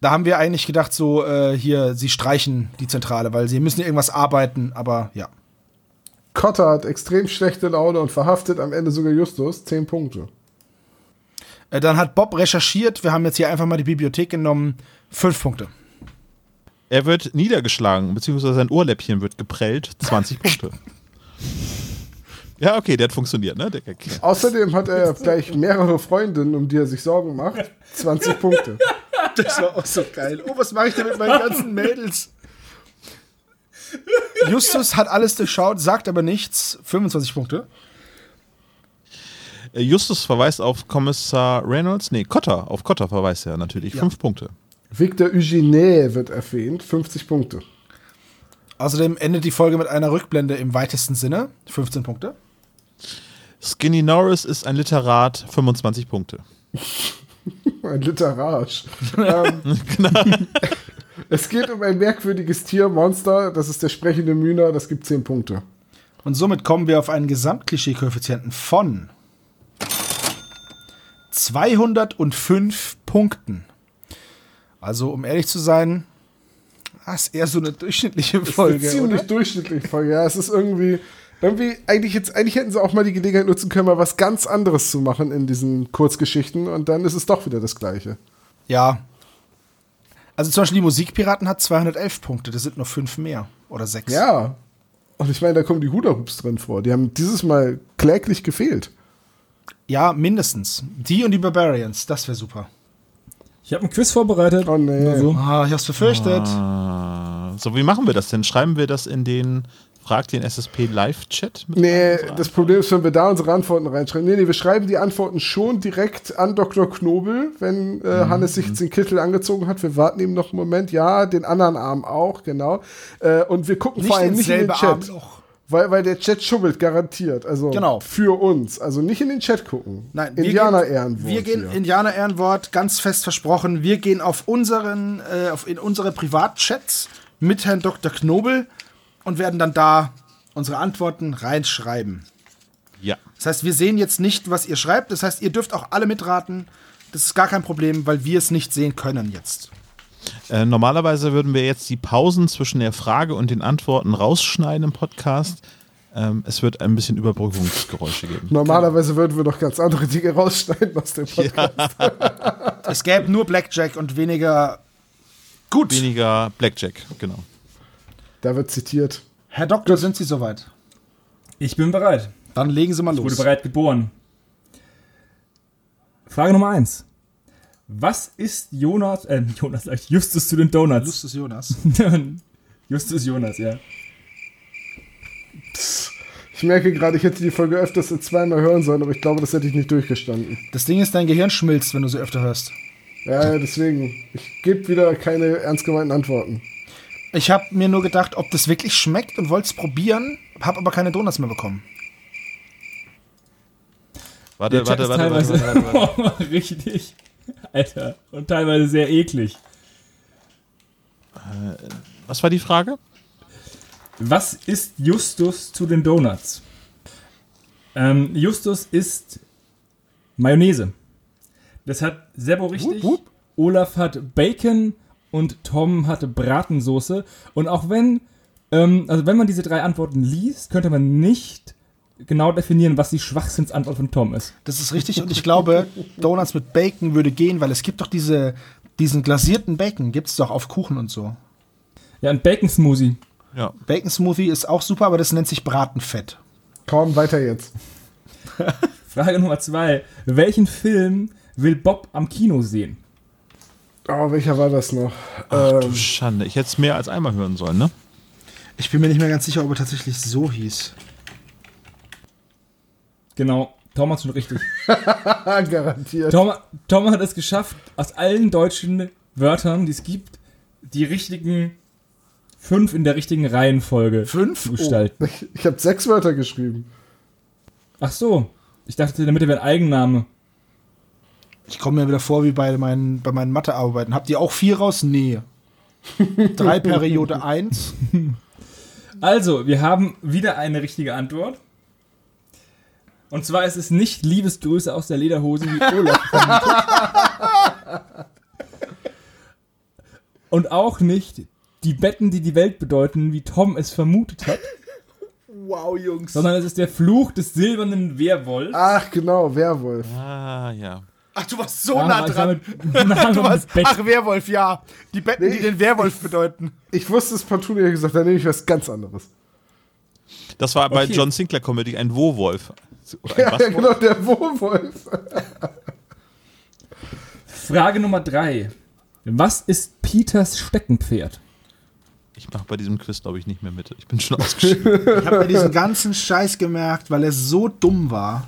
C: Da haben wir eigentlich gedacht, so, äh, hier, sie streichen die Zentrale, weil sie müssen ja irgendwas arbeiten, aber ja.
E: Cotter hat extrem schlechte Laune und verhaftet am Ende sogar Justus. Zehn Punkte.
C: Äh, dann hat Bob recherchiert, wir haben jetzt hier einfach mal die Bibliothek genommen. Fünf Punkte.
B: Er wird niedergeschlagen, beziehungsweise sein Ohrläppchen wird geprellt, 20 Punkte. Ja, okay, der hat funktioniert, ne? Der Gag.
E: Außerdem hat er gleich mehrere Freundinnen, um die er sich Sorgen macht. 20 Punkte.
C: Das war auch so geil. Oh, was mache ich denn mit meinen ganzen Mädels? Justus hat alles durchschaut, sagt aber nichts. 25 Punkte.
B: Äh, Justus verweist auf Kommissar Reynolds, nee, Cotter, auf Cotter verweist er natürlich,
C: Ja.
B: 5 Punkte.
E: Victor Eugene wird erwähnt. 50 Punkte.
C: Außerdem endet die Folge mit einer Rückblende im weitesten Sinne. 15 Punkte.
B: Skinny Norris ist ein Literat, 25 Punkte.
E: Ein Literarsch. ähm, es geht um ein merkwürdiges Tier, Monster. Das ist der sprechende Mühner. Das gibt 10 Punkte.
C: Und somit kommen wir auf einen Gesamtklischee-Koeffizienten von 205 Punkten. Also, um ehrlich zu sein, das ist eher so eine durchschnittliche Folge.
E: Eine ziemlich
C: oder?
E: durchschnittliche Folge. Ja, es ist irgendwie. Irgendwie, eigentlich, jetzt, eigentlich hätten sie auch mal die Gelegenheit nutzen können, mal was ganz anderes zu machen in diesen Kurzgeschichten und dann ist es doch wieder das Gleiche.
C: Ja. Also zum Beispiel die Musikpiraten hat 211 Punkte, das sind nur fünf mehr. Oder sechs.
E: Ja. Und ich meine, da kommen die Hula Hoops drin vor. Die haben dieses Mal kläglich gefehlt.
C: Ja, mindestens. Die und die Barbarians, das wäre super.
D: Ich habe ein Quiz vorbereitet.
E: Oh, nee.
D: Nur so.
C: Ah, ich hab's befürchtet.
B: Ah, so, wie machen wir das denn? Schreiben wir das in den Frag den SSP Live-Chat?
E: Nee, das Problem ist, wenn wir da unsere Antworten reinschreiben. Nee, nee, wir schreiben die Antworten schon direkt an Dr. Knobel, wenn äh,
C: Mhm.
E: Hannes sich den Kittel angezogen hat. Wir warten eben noch einen Moment. Ja, den anderen Arm auch, genau. Äh, und wir gucken vor allem nicht in den Chat.
C: Armloch.
E: Weil, weil der Chat schubbelt, garantiert. Also
C: Genau.
E: für uns. Also nicht in den Chat gucken.
C: Nein, wir
E: Indianer
C: gehen,
E: Ehrenwort.
C: Wir gehen
E: hier.
C: Indianer Ehrenwort, ganz fest versprochen. Wir gehen auf unseren, äh, auf in unsere Privatchats mit Herrn Dr. Knobel und werden dann da unsere Antworten reinschreiben.
B: Ja.
C: Das heißt, wir sehen jetzt nicht, was ihr schreibt. Das heißt, ihr dürft auch alle mitraten. Das ist gar kein Problem, weil wir es nicht sehen können jetzt.
B: Äh, normalerweise würden wir jetzt die Pausen zwischen der Frage und den Antworten rausschneiden im Podcast. Ähm, es wird ein bisschen Überbrückungsgeräusche geben.
E: Normalerweise würden wir noch ganz andere Dinge rausschneiden aus dem Podcast.
C: Es gäbe nur Blackjack und weniger gut.
B: Weniger Blackjack, genau.
E: Da wird zitiert.
C: Herr Doktor, sind Sie soweit?
D: Ich bin bereit.
C: Dann legen Sie mal
D: Ich wurde
C: los.
D: bereit geboren. Frage Nummer eins. Was ist Jonas, äh, Jonas, Justus zu den Donuts?
C: Justus Jonas.
D: Justus Jonas, ja.
E: Ich merke gerade, ich hätte die Folge öfters zweimal hören sollen, aber ich glaube, das hätte ich nicht durchgestanden.
C: Das Ding ist, dein Gehirn schmilzt, wenn du sie öfter hörst.
E: Ja, ja, deswegen. Ich gebe wieder keine ernst gemeinten Antworten.
C: Ich habe mir nur gedacht, ob das wirklich schmeckt und wollte es probieren, habe aber keine Donuts mehr bekommen.
B: Warte, warte, warte, warte,
D: teilweise
B: warte, warte.
D: richtig. Alter. Und teilweise sehr eklig.
B: Was war die Frage?
D: Was ist Justus zu den Donuts? Ähm, Justus ist Mayonnaise. Das hat Sebo richtig.
C: Wup, wup.
D: Olaf hat Bacon und Tom hatte Bratensoße. Und auch wenn, ähm, also wenn man diese drei Antworten liest, könnte man nicht genau definieren, was die Schwachsinnsantwort von Tom ist.
C: Das ist richtig und ich glaube, Donuts mit Bacon würde gehen, weil es gibt doch diese, diesen glasierten Bacon, gibt es doch auf Kuchen und so.
D: Ja, ein Bacon Smoothie.
B: Ja.
C: Bacon Smoothie ist auch super, aber das nennt sich Bratenfett.
E: Komm, weiter jetzt.
D: Frage Nummer zwei. Welchen Film will Bob am Kino sehen?
E: Oh, welcher war das noch?
B: Ach du
E: Ähm,
B: Schande. Ich hätte es mehr als einmal hören sollen, ne?
C: Ich bin mir nicht mehr ganz sicher, ob er tatsächlich so hieß.
D: Genau, Tom hat schon richtig.
E: garantiert.
D: Tom, Tom hat es geschafft, aus allen deutschen Wörtern, die es gibt, die richtigen fünf in der richtigen Reihenfolge
C: Fünf?
D: zu gestalten.
E: Ich, ich habe sechs Wörter geschrieben.
D: Ach so, ich dachte, in der Mitte wäre ein Eigenname.
C: Ich komme mir wieder vor wie bei meinen, bei meinen Mathearbeiten. Habt ihr auch vier raus? Nee. Drei Periode eins.
D: Also, wir haben wieder eine richtige Antwort. Und zwar ist es nicht Liebesgrüße aus der Lederhose wie Olaf vermutet. Und auch nicht die Betten, die die Welt bedeuten, wie Tom es vermutet hat,
C: Wow, Jungs.
D: sondern es ist der Fluch des silbernen Werwolfs.
E: Ach, genau, Werwolf.
B: Ah, ja.
C: Ach, du warst so
D: Ja,
C: nah
D: ich
C: dran.
D: mit- nah
C: Du warst, ach, Werwolf, ja. Die Betten, die
E: Nee.
C: den Werwolf bedeuten.
E: Ich wusste es partout nicht gesagt, dann nehme ich was ganz anderes.
B: Das war bei
D: Okay.
B: John Sinclair Comedy ein Wo-Wolf. Oder ein
E: Ja,
B: was-Wolf?
E: genau, der Werwolf.
D: Frage Nummer drei. Was ist Peters Steckenpferd?
B: Ich mache bei diesem Quiz, glaube ich, nicht mehr mit. Ich bin schon ausgeschieden.
C: Ich habe mir diesen ganzen Scheiß gemerkt, weil er so dumm war.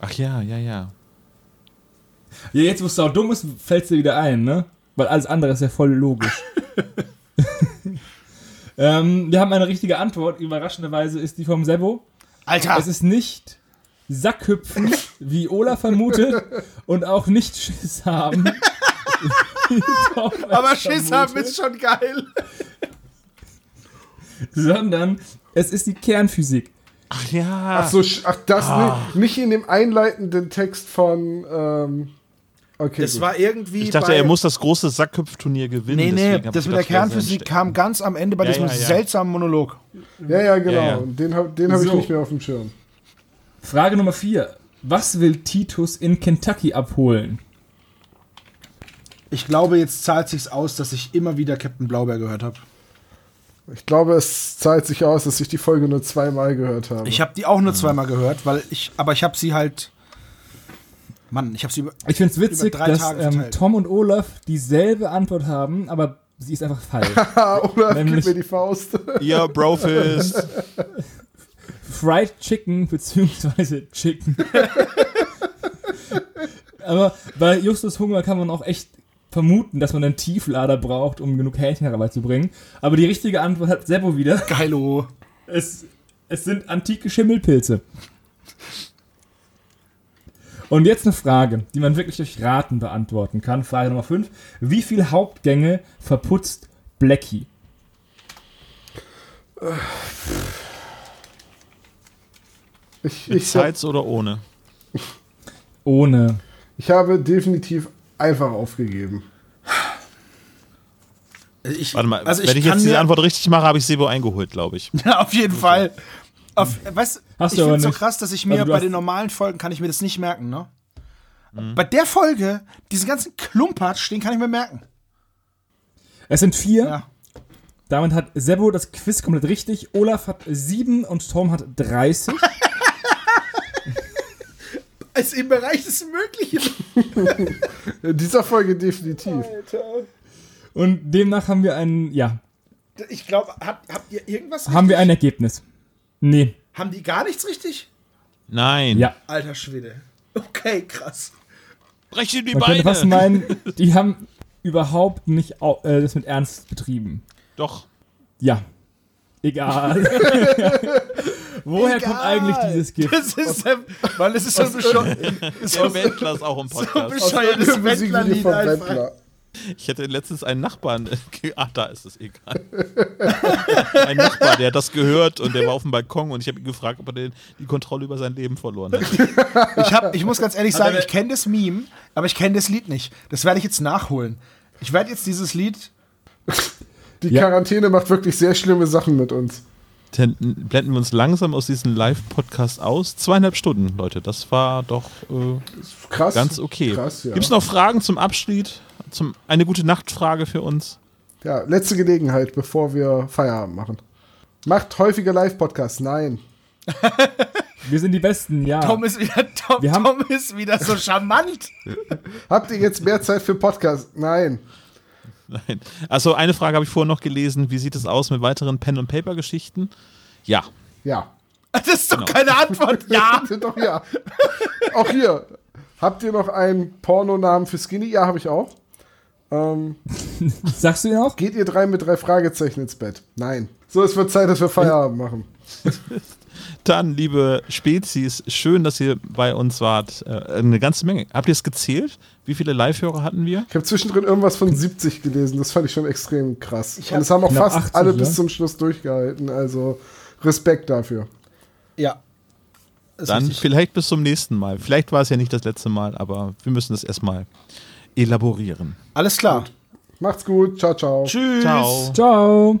B: Ach ja, ja, ja.
D: Ja, jetzt, wo es sau dumm ist, fällt dir wieder ein, ne? Weil alles andere ist ja voll logisch. ähm, wir haben eine richtige Antwort. Überraschenderweise ist die vom Sebo.
C: Alter,
D: Es ist nicht Sackhüpfen, wie Ola vermutet, und auch nicht Schiss haben.
C: aber Schiss haben
D: vermutet,
C: ist schon geil.
D: Sondern es ist die Kernphysik.
B: Ach ja.
E: Ach so, ach, das nicht, nicht in dem einleitenden Text von. Ähm, okay.
C: Das
E: gut.
C: war irgendwie.
B: ich dachte,
C: bei,
B: er muss das große Sackhüpfturnier gewinnen.
C: Nee, nee,
B: hab
C: das mit der Kernphysik kam ganz am Ende bei
B: Ja,
C: diesem
B: ja, ja.
C: seltsamen Monolog.
E: ja, ja, genau.
B: Ja, ja.
E: Und Den habe den hab ich
D: So.
E: nicht mehr auf dem Schirm.
D: Frage Nummer 4. Was will Titus in Kentucky abholen?
C: Ich glaube, jetzt zahlt sich's aus, dass ich immer wieder Captain Blaubeer gehört habe.
E: Ich glaube, es zahlt sich aus, dass ich die Folge nur zweimal gehört habe.
C: Ich habe die auch nur zweimal gehört, weil ich, aber ich habe sie halt. Mann, ich habe sie über.
D: Ich finde es witzig, dass ähm. Tom und Olaf dieselbe Antwort haben, aber sie ist einfach falsch.
E: Olaf, gib
D: Nämlich-
E: mir die Faust.
B: Ja, Brofist.
D: Fried Chicken beziehungsweise Chicken. aber bei Justus Hunger kann man auch echt vermuten, dass man einen Tieflader braucht, um genug Hähnchen herbeizubringen. Aber die richtige Antwort hat Seppo wieder.
C: Geilo.
D: Es, es sind antike Schimmelpilze. Und jetzt eine Frage, die man wirklich durch Raten beantworten kann. Frage Nummer 5. Wie viele Hauptgänge verputzt Blackie?
E: Ich,
B: Mit
E: ich,
B: Sides oder ohne?
D: Ohne.
E: ich habe definitiv einfach aufgegeben.
C: Ich,
B: Warte mal,
C: also
B: wenn ich
C: kann
B: jetzt diese
C: mir-
B: Antwort richtig mache, habe ich Sebo eingeholt, glaube ich.
C: Ja, auf jeden Fall. Auf, weißt,
D: Hast
C: ich finde es so krass, dass ich mir
D: Also
C: bei den normalen Folgen kann ich mir das nicht merken, ne? Bei der Folge, diesen ganzen Klumpatsch, den kann ich mir merken.
D: Es sind vier.
C: Ja.
D: Damit hat Sebo das Quiz komplett richtig. Olaf hat sieben und Tom hat 30.
C: Ist im Bereich des Möglichen.
E: In dieser Folge definitiv.
D: Und demnach haben wir ein, ja,
C: Ich glaube, habt, habt ihr irgendwas
D: haben wir
C: richtig?
D: ein Ergebnis. Nee,
C: Haben die gar nichts richtig?
B: Nein.
D: ja.
C: Alter Schwede. Okay, krass.
B: Brech ihm die
D: Man könnte
B: Beine.
D: fast meinen, die haben überhaupt nicht äh, das mit Ernst betrieben.
B: Doch.
D: Ja. Egal. Woher kommt
C: Egal.
D: eigentlich dieses Gift?
C: Das ist, ähm, weil es ist so bescheuert- ist so
B: Der Wendler ist auch im
C: so
B: Podcast.
C: bescheuertes
E: Musikvideo
C: Wendlerlied einfach.
E: Wendler.
B: Ich hatte letztens einen Nachbarn. Ach, da ist es egal. Ein Nachbar, der hat das gehört und der war auf dem Balkon und ich habe ihn gefragt, ob er den, die Kontrolle über sein Leben verloren hat.
C: Ich, hab, ich muss ganz ehrlich sagen, ich kenne das Meme, aber ich kenne das Lied nicht. Das werde ich jetzt nachholen. Ich werde jetzt dieses Lied.
E: Die
D: Ja.
E: Quarantäne macht wirklich sehr schlimme Sachen mit uns.
B: Blenden wir uns langsam aus diesem Live-Podcast aus. Zweieinhalb Stunden, Leute. Das war doch äh,
E: Krass.
B: ganz okay.
E: Krass, ja.
B: Gibt es noch Fragen zum Abschied? Zum, eine gute Nachtfrage für uns?
E: Ja, letzte Gelegenheit, bevor wir Feierabend machen. Macht häufiger Live-Podcasts. Nein.
D: Wir sind die Besten, ja.
C: Tom ist wieder, Tom,
D: Wir haben-
C: Tom ist wieder so charmant.
E: Habt ihr jetzt mehr Zeit für Podcasts? Nein.
B: Nein. Also eine Frage habe ich vorher noch gelesen. Wie sieht es aus mit weiteren Pen-and-Paper-Geschichten? Ja.
E: Ja.
C: Das ist doch keine Antwort. Ja.
E: Doch, ja. auch hier. Habt ihr noch einen Pornonamen für Skinny? Ja, habe ich auch. Ähm,
D: Sagst du ihn auch?
E: geht ihr drei mit drei Fragezeichen ins Bett? Nein. So, es wird Zeit, dass wir Feierabend machen.
B: Dann, liebe Spezies, schön, dass ihr bei uns wart. Äh, eine ganze Menge. Habt ihr es gezählt? Wie viele Live-Hörer hatten wir?
E: Ich habe zwischendrin irgendwas von 70 gelesen. Das fand ich schon extrem krass.
C: Ich
E: Und es haben auch fast
D: 80,
E: alle
D: ja.
E: bis zum Schluss durchgehalten. Also Respekt dafür.
C: Ja.
B: Dann
C: richtig.
B: vielleicht bis zum nächsten Mal. Vielleicht war es ja nicht das letzte Mal, aber wir müssen es erstmal elaborieren.
C: Alles klar.
E: Macht's gut. Ciao, ciao.
C: Tschüss.
B: Ciao.
D: Ciao.